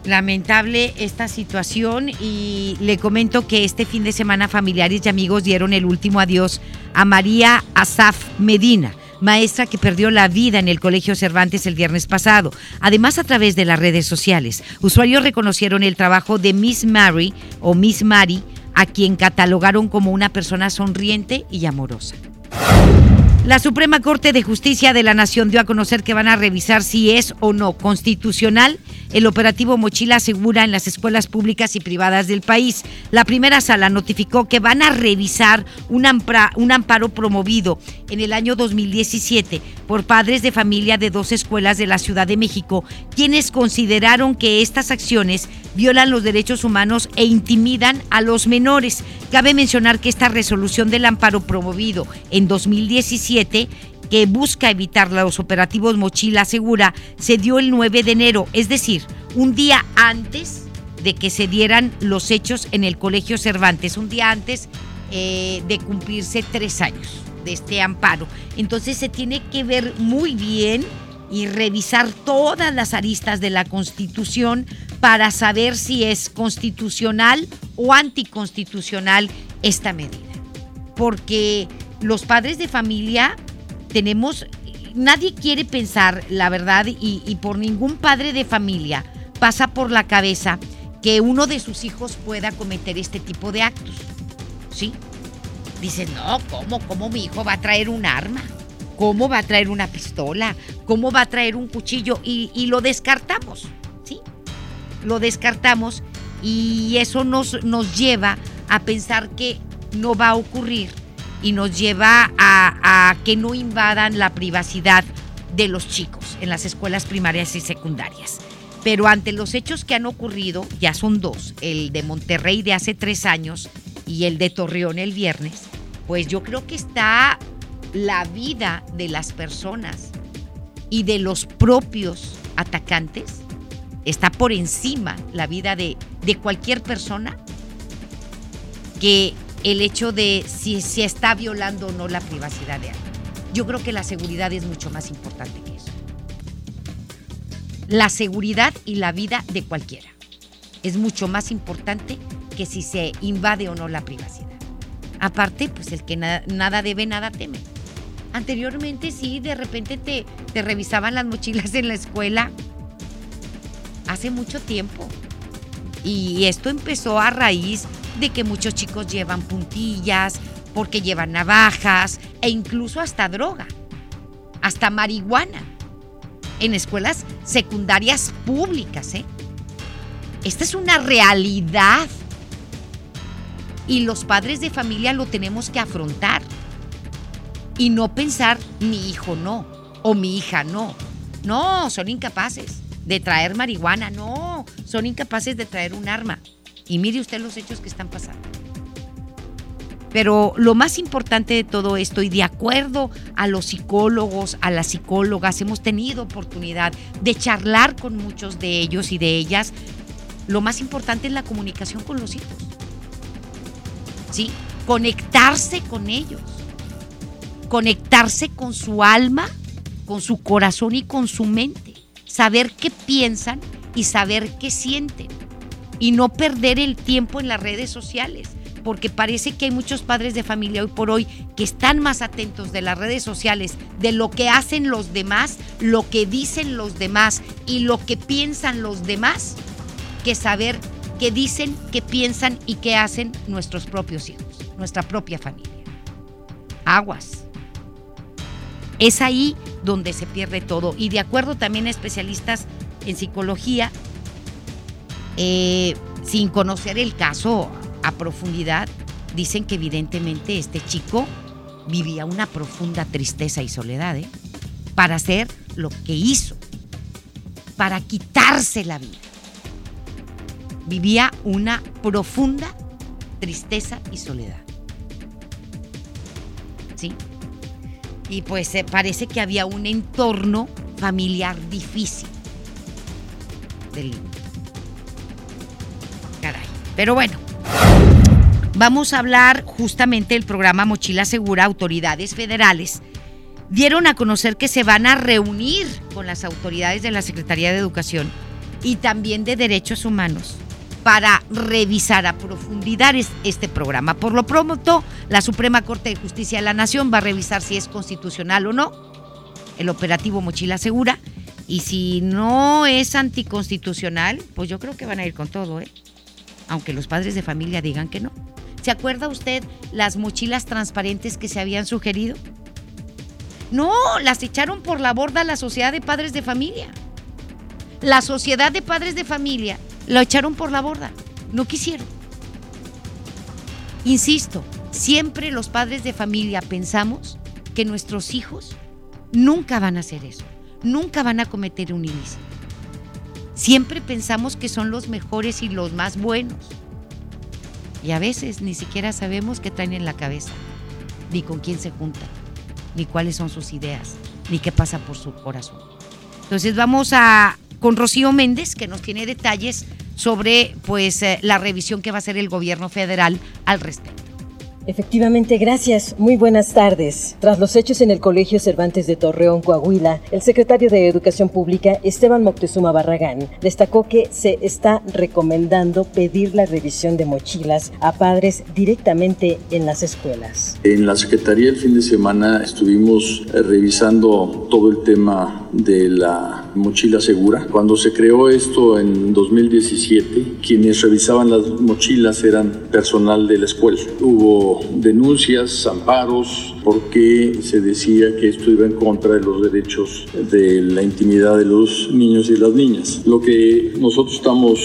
Lamentable esta situación y le comento que este fin de semana familiares y amigos dieron el último adiós a María Asaf Medina, maestra que perdió la vida en el Colegio Cervantes el viernes pasado. Además, a través de las redes sociales, usuarios reconocieron el trabajo de Miss Mary o Miss Mary, a quien catalogaron como una persona sonriente y amorosa. La Suprema Corte de Justicia de la Nación dio a conocer que van a revisar si es o no constitucional el operativo Mochila Segura en las escuelas públicas y privadas del país. La primera sala notificó que van a revisar un amparo promovido en el año 2017 por padres de familia de dos escuelas de la Ciudad de México, quienes consideraron que estas acciones violan los derechos humanos e intimidan a los menores. Cabe mencionar que esta resolución del amparo promovido en 2017 que busca evitar los operativos Mochila Segura se dio el 9 de enero, es decir, un día antes de que se dieran los hechos en el Colegio Cervantes, un día antes eh, de cumplirse tres años de este amparo. Entonces se tiene que ver muy bien y revisar todas las aristas de la Constitución para saber si es constitucional o anticonstitucional esta medida. Porque los padres de familia tenemos, nadie quiere pensar la verdad y, por ningún padre de familia pasa por la cabeza que uno de sus hijos pueda cometer este tipo de actos. ¿Sí? Dicen, no, ¿cómo? ¿Cómo mi hijo va a traer un arma? ¿Cómo va a traer una pistola? ¿Cómo va a traer un cuchillo? Y, y lo descartamos, ¿sí? Lo descartamos y eso nos, nos lleva a pensar que no va a ocurrir y nos lleva a, que no invadan la privacidad de los chicos en las escuelas primarias y secundarias. Pero ante los hechos que han ocurrido, ya son dos, el de Monterrey de hace tres años y el de Torreón el viernes, pues yo creo que está la vida de las personas y de los propios atacantes, está por encima la vida de, de cualquier persona que el hecho de si se está violando o no la privacidad de alguien. Yo creo que la seguridad es mucho más importante que eso. La seguridad y la vida de cualquiera es mucho más importante que si se invade o no la privacidad. Aparte, pues el que na- nada debe, nada teme. Anteriormente sí, de repente te, te revisaban las mochilas en la escuela. Hace mucho tiempo. Y esto empezó a raíz de que muchos chicos llevan puntillas, porque llevan navajas e incluso hasta droga, hasta marihuana, en escuelas secundarias públicas. ¿eh? Esta es una realidad y los padres de familia lo tenemos que afrontar y no pensar mi hijo no o mi hija no. No, son incapaces de traer marihuana, no, son incapaces de traer un arma. Y mire usted los hechos que están pasando. Pero lo más importante de todo esto, y de acuerdo a los psicólogos, a las psicólogas, hemos tenido oportunidad de charlar con muchos de ellos y de ellas, lo más importante es la comunicación con los hijos. ¿Sí? Conectarse con ellos. Conectarse con su alma, con su corazón y con su mente. Saber qué piensan y saber qué sienten. Y no perder el tiempo en las redes sociales porque parece que hay muchos padres de familia hoy por hoy que están más atentos de las redes sociales, de lo que hacen los demás, lo que dicen los demás y lo que piensan los demás, que saber qué dicen, qué piensan y qué hacen nuestros propios hijos, nuestra propia familia. Aguas. Es ahí donde se pierde todo. Y de acuerdo también a especialistas en psicología, eh, sin conocer el caso a profundidad, dicen que evidentemente este chico vivía una profunda tristeza y soledad, ¿eh? Para hacer lo que hizo, para quitarse la vida. Vivía una profunda tristeza y soledad. ¿Sí? Y pues eh, parece que había un entorno familiar difícil del. Pero bueno, Vamos a hablar justamente del programa Mochila Segura. Autoridades federales dieron a conocer que se van a reunir con las autoridades de la Secretaría de Educación y también de Derechos Humanos para revisar a profundidad es- este programa. Por lo pronto, la Suprema Corte de Justicia de la Nación va a revisar si es constitucional o no el operativo Mochila Segura y si no es anticonstitucional, pues yo creo que van a ir con todo, ¿eh? Aunque los padres de familia digan que no. ¿Se acuerda usted las mochilas transparentes que se habían sugerido? No, las echaron por la borda la sociedad de padres de familia. La sociedad de padres de familia lo echaron por la borda, no quisieron. Insisto, siempre los padres de familia pensamos que nuestros hijos nunca van a hacer eso, nunca van a cometer un ilícito. Siempre pensamos que son los mejores y los más buenos. Y a veces ni siquiera sabemos qué traen en la cabeza, ni con quién se juntan, ni cuáles son sus ideas, ni qué pasa por su corazón. Entonces vamos a con Rocío Méndez, que nos tiene detalles sobre pues eh, la revisión que va a hacer el gobierno federal al respecto. Efectivamente, gracias. Muy buenas tardes. Tras los hechos en el Colegio Cervantes de Torreón, Coahuila, el secretario de Educación Pública, Esteban Moctezuma Barragán, destacó que se está recomendando pedir la revisión de mochilas a padres directamente en las escuelas. En la Secretaría el fin de semana estuvimos eh, revisando todo el tema de la mochila segura. Cuando se creó esto en 2017, quienes revisaban las mochilas eran personal de la escuela. Hubo denuncias, amparos, porque se decía que esto iba en contra de los derechos de la intimidad de los niños y las niñas. Lo que nosotros estamos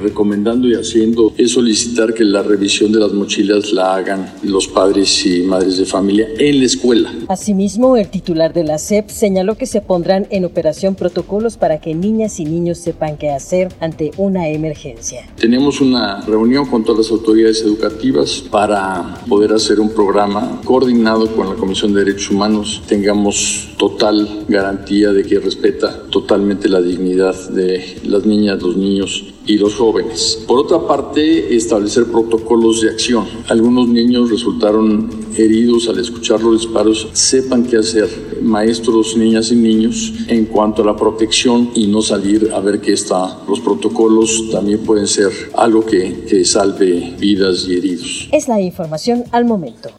recomendando y haciendo es solicitar que la revisión de las mochilas la hagan los padres y madres de familia en la escuela. Asimismo, el titular de la SEP señaló que se pondrán en operación protocolos para que niñas y niños sepan qué hacer ante una emergencia. Tenemos una reunión con todas las autoridades educativas para poder hacer un programa coordinado con la Comisión de Derechos Humanos, tengamos total garantía de que respeta totalmente la dignidad de las niñas, los niños y los jóvenes. Por otra parte, establecer protocolos de acción. Algunos niños resultaron heridos al escuchar los disparos. Sepan qué hacer, maestros, niñas y niños, en cuanto a la protección y no salir a ver qué está. Los protocolos también pueden ser algo que, que salve vidas y heridos. Es la información al momento.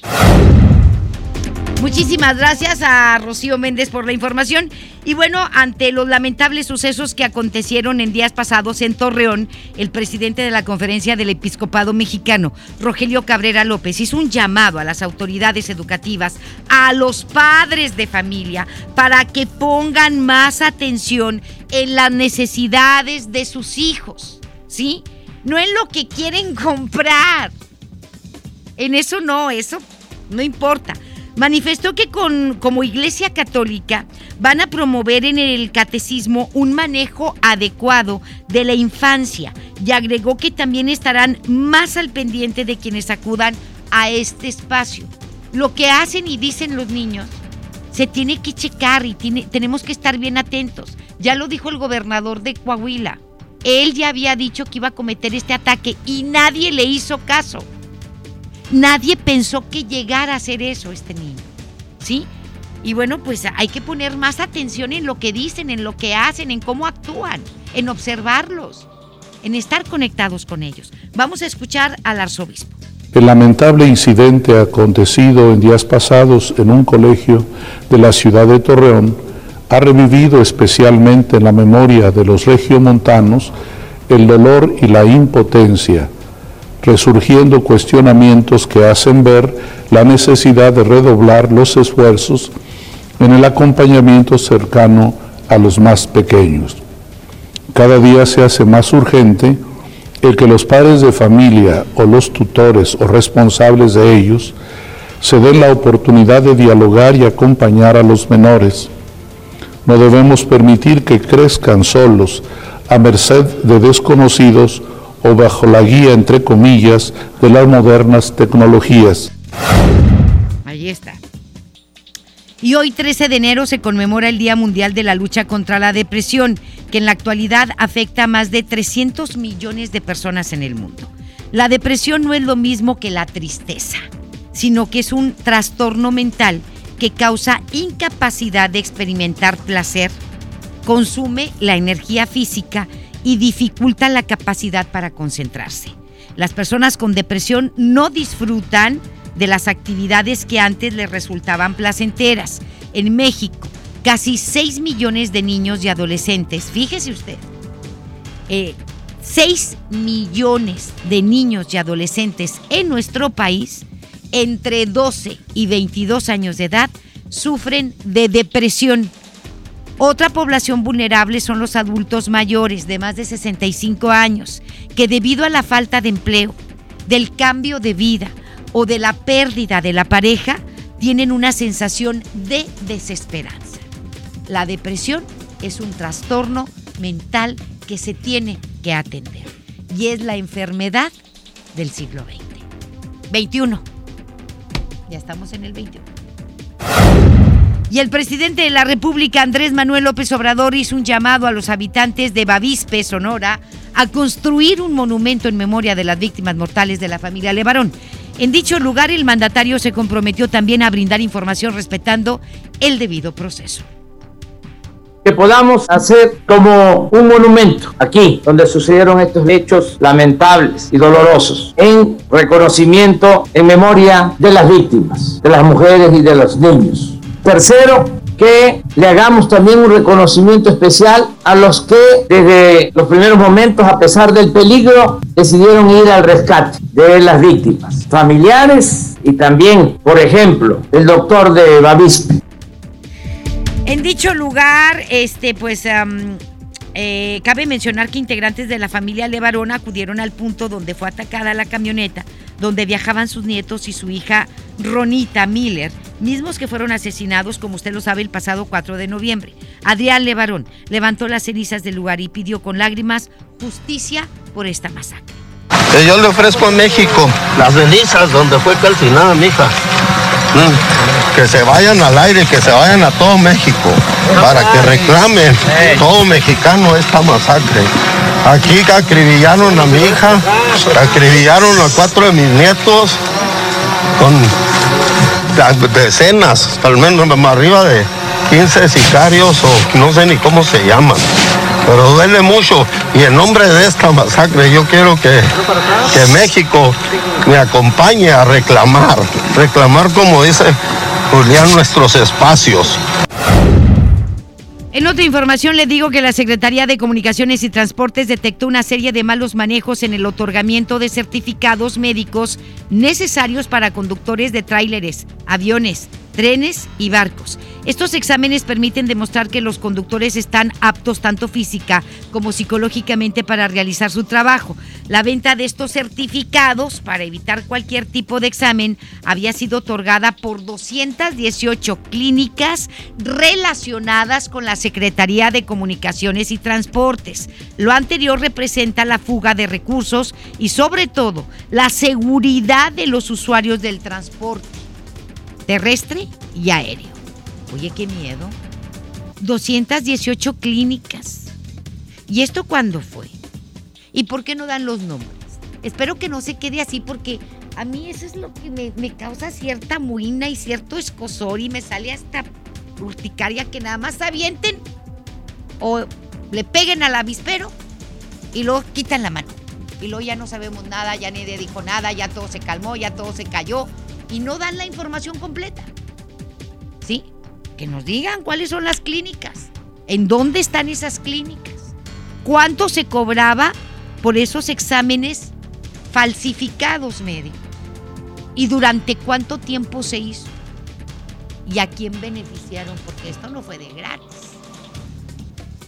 Muchísimas gracias a Rocío Méndez por la información. Y bueno, ante los lamentables sucesos que acontecieron en días pasados en Torreón, el presidente de la Conferencia del Episcopado Mexicano, Rogelio Cabrera López, hizo un llamado a las autoridades educativas, a los padres de familia, para que pongan más atención en las necesidades de sus hijos, ¿sí? No en lo que quieren comprar. En eso no, eso no importa manifestó que con, como Iglesia Católica van a promover en el catecismo un manejo adecuado de la infancia y agregó que también estarán más al pendiente de quienes acudan a este espacio. Lo que hacen y dicen los niños se tiene que checar y tiene, tenemos que estar bien atentos. Ya lo dijo el gobernador de Coahuila. Él ya había dicho que iba a cometer este ataque y nadie le hizo caso. Nadie pensó que llegara a hacer eso este niño, ¿sí? Y bueno, pues hay que poner más atención en lo que dicen, en lo que hacen, en cómo actúan, en observarlos, en estar conectados con ellos. Vamos a escuchar al arzobispo. El lamentable incidente acontecido en días pasados en un colegio de la ciudad de Torreón ha revivido especialmente en la memoria de los regiomontanos el dolor y la impotencia resurgiendo cuestionamientos que hacen ver la necesidad de redoblar los esfuerzos en el acompañamiento cercano a los más pequeños. Cada día se hace más urgente el que los padres de familia o los tutores o responsables de ellos se den la oportunidad de dialogar y acompañar a los menores. No debemos permitir que crezcan solos a merced de desconocidos o bajo la guía, entre comillas, de las modernas tecnologías. Ahí está. Y hoy 13 de enero se conmemora el Día Mundial de la Lucha contra la Depresión, que en la actualidad afecta a más de 300 millones de personas en el mundo. La depresión no es lo mismo que la tristeza, sino que es un trastorno mental que causa incapacidad de experimentar placer, consume la energía física y dificulta la capacidad para concentrarse. Las personas con depresión no disfrutan de las actividades que antes les resultaban placenteras. En México, casi 6 millones de niños y adolescentes, fíjese usted, 6 eh, millones de niños y adolescentes en nuestro país, entre 12 y 22 años de edad, sufren de depresión Otra población vulnerable son los adultos mayores de más de 65 años, que debido a la falta de empleo, del cambio de vida o de la pérdida de la pareja, tienen una sensación de desesperanza. La depresión es un trastorno mental que se tiene que atender y es la enfermedad del siglo XX. 21. Ya estamos en el 21. Y el presidente de la República, Andrés Manuel López Obrador, hizo un llamado a los habitantes de Bavispe, Sonora, a construir un monumento en memoria de las víctimas mortales de la familia Levarón. En dicho lugar, el mandatario se comprometió también a brindar información respetando el debido proceso que podamos hacer como un monumento aquí donde sucedieron estos hechos lamentables y dolorosos en reconocimiento, en memoria de las víctimas, de las mujeres y de los niños. Tercero, que le hagamos también un reconocimiento especial a los que desde los primeros momentos, a pesar del peligro, decidieron ir al rescate de las víctimas, familiares y también, por ejemplo, el doctor de Bavispe. En dicho lugar, este, pues eh, cabe mencionar que integrantes de la familia Levarón acudieron al punto donde fue atacada la camioneta, donde viajaban sus nietos y su hija Ronita Miller, mismos que fueron asesinados, como usted lo sabe, el pasado 4 de noviembre. Adrián Levarón levantó las cenizas del lugar y pidió con lágrimas justicia por esta masacre. Eh, yo le ofrezco a México las cenizas donde fue calcinada mi hija. Mm, que se vayan al aire, que se vayan a todo México, para que reclamen todo mexicano esta masacre. Aquí acribillaron a mi hija, acribillaron a cuatro de mis nietos con decenas, al menos arriba de 15 sicarios o no sé ni cómo se llaman. Pero duele mucho y en nombre de esta masacre yo quiero que, que México me acompañe a reclamar, reclamar como dice Julián nuestros espacios. En otra información le digo que la Secretaría de Comunicaciones y Transportes detectó una serie de malos manejos en el otorgamiento de certificados médicos necesarios para conductores de tráileres, aviones, trenes y barcos. Estos exámenes permiten demostrar que los conductores están aptos tanto física como psicológicamente para realizar su trabajo. La venta de estos certificados para evitar cualquier tipo de examen había sido otorgada por 218 clínicas relacionadas con la Secretaría de Comunicaciones y Transportes. Lo anterior representa la fuga de recursos y sobre todo la seguridad de los usuarios del transporte terrestre y aéreo. Oye, qué miedo. 218 clínicas. ¿Y esto cuándo fue? ¿Y por qué no dan los nombres? Espero que no se quede así porque a mí eso es lo que me, causa cierta muina y cierto escosor y me sale hasta urticaria que nada más avienten o le peguen al avispero y luego quitan la mano. Y luego ya no sabemos nada, ya nadie dijo nada, ya todo se calmó, ya todo se cayó y no dan la información completa. ¿Sí? Que nos digan cuáles son las clínicas, en dónde están esas clínicas, cuánto se cobraba por esos exámenes falsificados médicos y durante cuánto tiempo se hizo y a quién beneficiaron, porque esto no fue de gratis.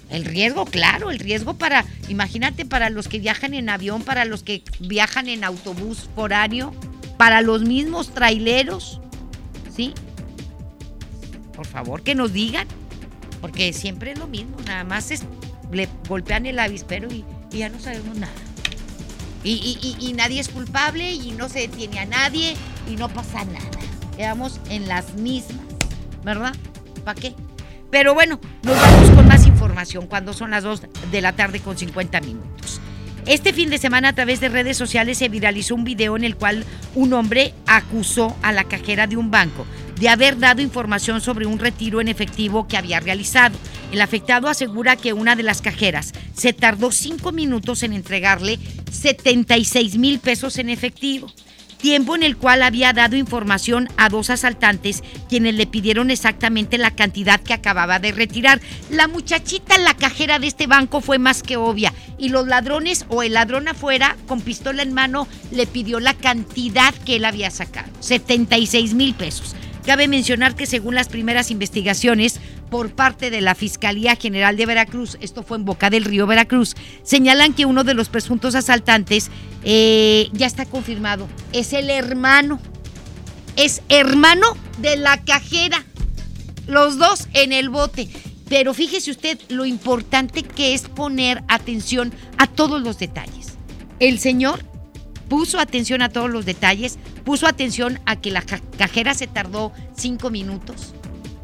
El riesgo, claro, el riesgo para, imagínate, para los que viajan en avión, para los que viajan en autobús foráneo, para los mismos traileros, ¿sí? Por favor, que nos digan, porque siempre es lo mismo, nada más le golpean el avispero y, ya no sabemos nada. Y, y, nadie es culpable y no se detiene a nadie y no pasa nada. Quedamos en las mismas, ¿verdad? ¿Para qué? Pero bueno, nos vamos con más información cuando son las 2 de la tarde con 50 minutos. Este fin de semana a través de redes sociales se viralizó un video en el cual un hombre acusó a la cajera de un banco de haber dado información sobre un retiro en efectivo que había realizado. El afectado asegura que una de las cajeras se tardó cinco minutos en entregarle 76 mil pesos en efectivo tiempo en el cual había dado información a dos asaltantes quienes le pidieron exactamente la cantidad que acababa de retirar. La muchachita la cajera de este banco fue más que obvia y los ladrones o el ladrón afuera con pistola en mano le pidió la cantidad que él había sacado, 76 mil pesos. Cabe mencionar que según las primeras investigaciones, por parte de la Fiscalía General de Veracruz, esto fue en Boca del Río Veracruz, señalan que uno de los presuntos asaltantes eh, ya está confirmado, es el hermano, es hermano de la cajera, los dos en el bote. Pero fíjese usted lo importante que es poner atención a todos los detalles. El señor puso atención a todos los detalles, puso atención a que la ca- cajera se tardó cinco minutos,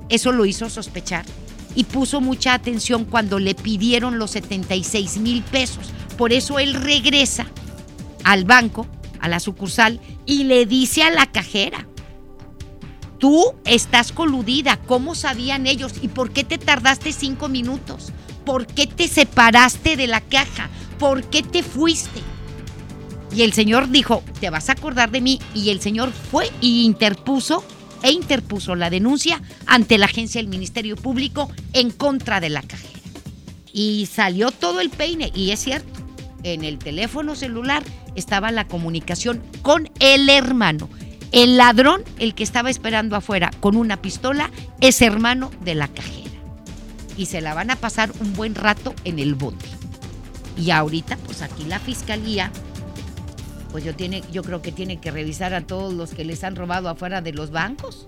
eso lo hizo sospechar, y puso mucha atención cuando le pidieron los 76 mil pesos. Por eso él regresa al banco, a la sucursal, y le dice a la cajera, tú estás coludida, ¿cómo sabían ellos? ¿Y por qué te tardaste cinco minutos? ¿Por qué te separaste de la caja? ¿Por qué te fuiste? Y el señor dijo, te vas a acordar de mí. Y el señor fue y interpuso e interpuso la denuncia ante la agencia del Ministerio Público en contra de la cajera. Y salió todo el peine. Y es cierto, en el teléfono celular estaba la comunicación con el hermano. El ladrón, el que estaba esperando afuera con una pistola, es hermano de la cajera. Y se la van a pasar un buen rato en el bote. Y ahorita, pues aquí la fiscalía pues yo, tiene, yo creo que tiene que revisar a todos los que les han robado afuera de los bancos.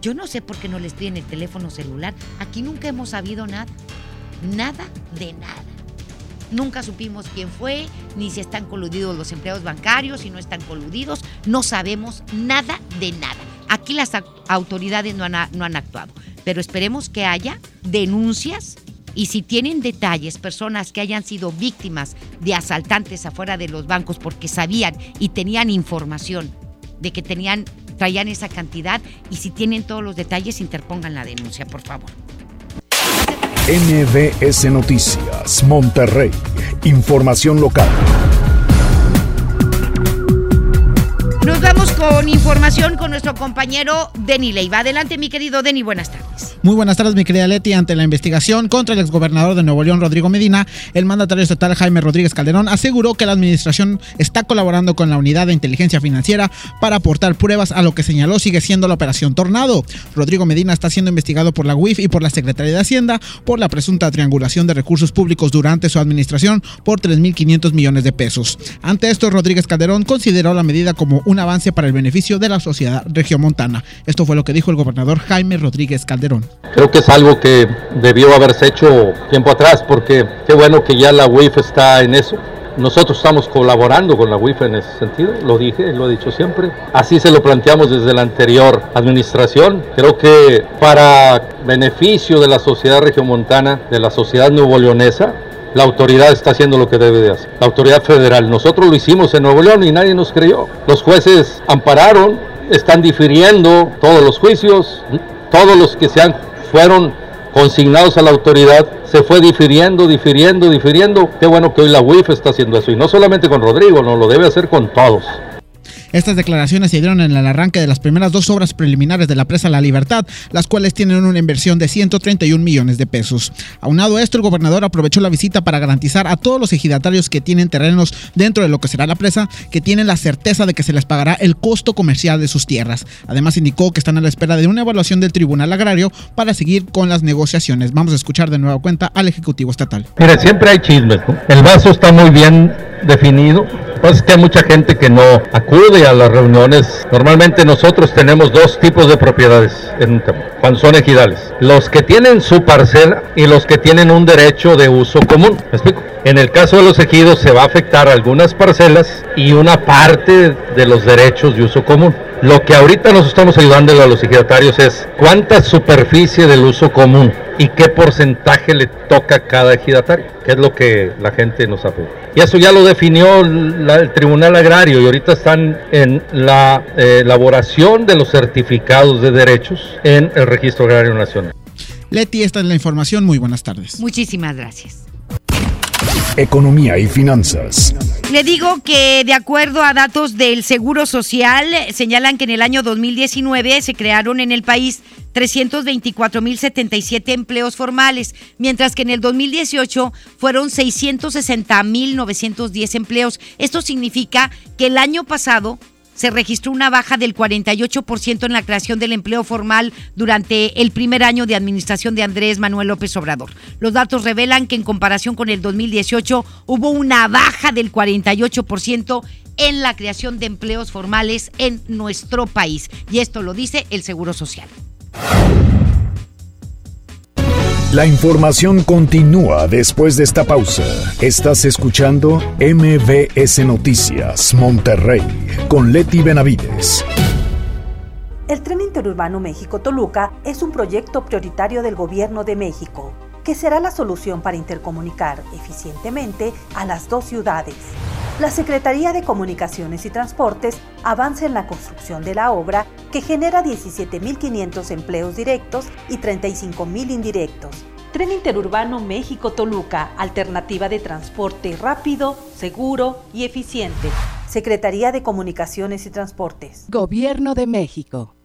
Yo no sé por qué no les piden el teléfono celular. Aquí nunca hemos sabido nada. Nada de nada. Nunca supimos quién fue, ni si están coludidos los empleados bancarios, si no están coludidos. No sabemos nada de nada. Aquí las au- autoridades no han, no han actuado. Pero esperemos que haya denuncias y si tienen detalles, personas que hayan sido víctimas de asaltantes afuera de los bancos porque sabían y tenían información de que tenían, traían esa cantidad y si tienen todos los detalles, interpongan la denuncia, por favor. MBS Noticias, Monterrey. Información local. Nos vamos con información con nuestro compañero Denny Leiva. Adelante, mi querido Denny, buenas tardes. Muy buenas tardes, mi querida Leti. Ante la investigación contra el exgobernador de Nuevo León, Rodrigo Medina, el mandatario estatal Jaime Rodríguez Calderón aseguró que la administración está colaborando con la unidad de inteligencia financiera para aportar pruebas a lo que señaló sigue siendo la operación Tornado. Rodrigo Medina está siendo investigado por la UIF y por la Secretaría de Hacienda por la presunta triangulación de recursos públicos durante su administración por 3.500 millones de pesos. Ante esto, Rodríguez Calderón consideró la medida como un avance para el beneficio de la sociedad regiomontana. Esto fue lo que dijo el gobernador Jaime Rodríguez Calderón. Creo que es algo que debió haberse hecho tiempo atrás, porque qué bueno que ya la UIF está en eso. Nosotros estamos colaborando con la UIF en ese sentido, lo dije, lo he dicho siempre. Así se lo planteamos desde la anterior administración. Creo que para beneficio de la sociedad regiomontana, de la sociedad nuevo leonesa, la autoridad está haciendo lo que debe de hacer. La autoridad federal. Nosotros lo hicimos en Nuevo León y nadie nos creyó. Los jueces ampararon, están difiriendo todos los juicios, todos los que se han, fueron consignados a la autoridad, se fue difiriendo, difiriendo, difiriendo. Qué bueno que hoy la UIF está haciendo eso. Y no solamente con Rodrigo, no, lo debe hacer con todos. Estas declaraciones se dieron en el arranque de las primeras dos obras preliminares de la presa La Libertad, las cuales tienen una inversión de 131 millones de pesos. Aunado a esto, el gobernador aprovechó la visita para garantizar a todos los ejidatarios que tienen terrenos dentro de lo que será la presa que tienen la certeza de que se les pagará el costo comercial de sus tierras. Además, indicó que están a la espera de una evaluación del Tribunal Agrario para seguir con las negociaciones. Vamos a escuchar de nueva cuenta al Ejecutivo Estatal. Mire, siempre hay chismes, ¿no? El vaso está muy bien definido. Pues es que hay mucha gente que no acude a las reuniones. Normalmente nosotros tenemos dos tipos de propiedades en un tema, cuando son ejidales. Los que tienen su parcela y los que tienen un derecho de uso común. ¿Me explico? En el caso de los ejidos se va a afectar algunas parcelas y una parte de los derechos de uso común. Lo que ahorita nos estamos ayudando a los ejidatarios es cuánta superficie del uso común y qué porcentaje le toca a cada ejidatario, que es lo que la gente nos ha pedido. Y eso ya lo definió la- el Tribunal Agrario y ahorita están en la eh, elaboración de los certificados de derechos en el Registro Agrario Nacional. Leti, esta es la información. Muy buenas tardes. Muchísimas gracias. Economía y finanzas. Le digo que de acuerdo a datos del Seguro Social, señalan que en el año 2019 se crearon en el país 324.077 empleos formales, mientras que en el 2018 fueron 660.910 empleos. Esto significa que el año pasado se registró una baja del 48% en la creación del empleo formal durante el primer año de administración de Andrés Manuel López Obrador. Los datos revelan que en comparación con el 2018 hubo una baja del 48% en la creación de empleos formales en nuestro país. Y esto lo dice el Seguro Social. La información continúa después de esta pausa. Estás escuchando MBS Noticias Monterrey con Leti Benavides. El tren interurbano México-Toluca es un proyecto prioritario del Gobierno de México, que será la solución para intercomunicar eficientemente a las dos ciudades. La Secretaría de Comunicaciones y Transportes avanza en la construcción de la obra que genera 17.500 empleos directos y 35.000 indirectos. Tren Interurbano México-Toluca, alternativa de transporte rápido, seguro y eficiente. Secretaría de Comunicaciones y Transportes. Gobierno de México.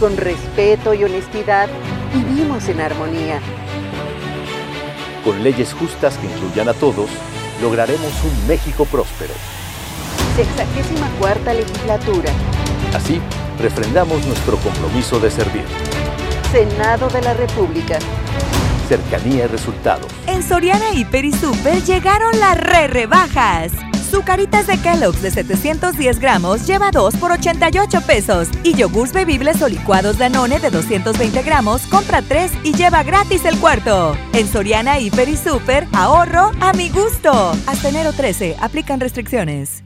Con respeto y honestidad, vivimos en armonía. Con leyes justas que incluyan a todos, lograremos un México próspero. Sexagésima cuarta legislatura. Así, refrendamos nuestro compromiso de servir. Senado de la República. Cercanía y resultados. En Soriana Hiper y Super llegaron las re rebajas. Zucaritas de Kellogg's de 710 gramos lleva 2 por 88 pesos. Y yogurts bebibles o licuados Danone de 220 gramos compra 3 y lleva gratis el cuarto. En Soriana Hiper y Super, ahorro a mi gusto. Hasta enero 13, aplican restricciones.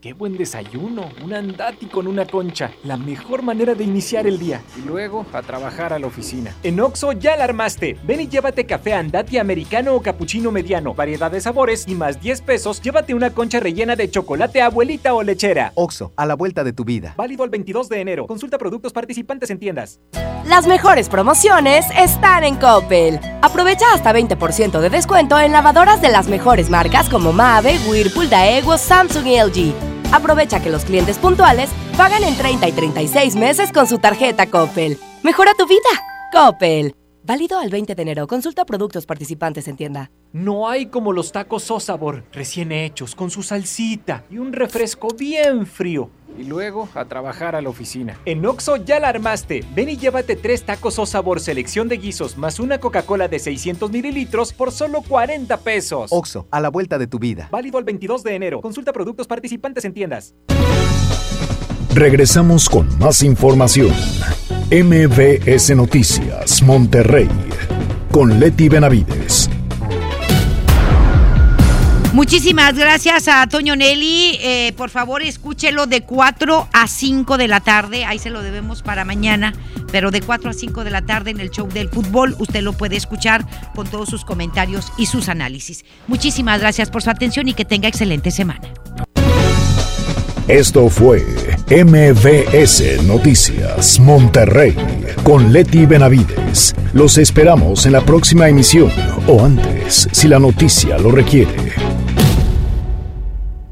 Qué buen desayuno, un andati con una concha, la mejor manera de iniciar el día. Y luego a trabajar a la oficina. En Oxo ya la armaste. Ven y llévate café andati americano o capuchino mediano, variedad de sabores y más 10 pesos, llévate una concha rellena de chocolate abuelita o lechera. Oxo, a la vuelta de tu vida. Válido el 22 de enero. Consulta productos participantes en tiendas. Las mejores promociones están en Coppel. Aprovecha hasta 20% de descuento en lavadoras de las mejores marcas como Mave, Whirlpool, Daewoo, Samsung y LG. Aprovecha que los clientes puntuales pagan en 30 y 36 meses con su tarjeta Coppel. Mejora tu vida. Coppel. Válido al 20 de enero. Consulta productos participantes en tienda. No hay como los tacos o sabor, recién hechos, con su salsita y un refresco bien frío. Y luego a trabajar a la oficina. En Oxo ya la armaste. Ven y llévate tres tacos o sabor selección de guisos más una Coca-Cola de 600 mililitros por solo 40 pesos. Oxo, a la vuelta de tu vida. Válido el 22 de enero. Consulta productos participantes en tiendas. Regresamos con más información. MBS Noticias, Monterrey, con Leti Benavides. Muchísimas gracias a Toño Nelly. Eh, por favor, escúchelo de 4 a 5 de la tarde. Ahí se lo debemos para mañana. Pero de 4 a 5 de la tarde en el show del fútbol, usted lo puede escuchar con todos sus comentarios y sus análisis. Muchísimas gracias por su atención y que tenga excelente semana. Esto fue MBS Noticias Monterrey con Leti Benavides. Los esperamos en la próxima emisión o antes, si la noticia lo requiere.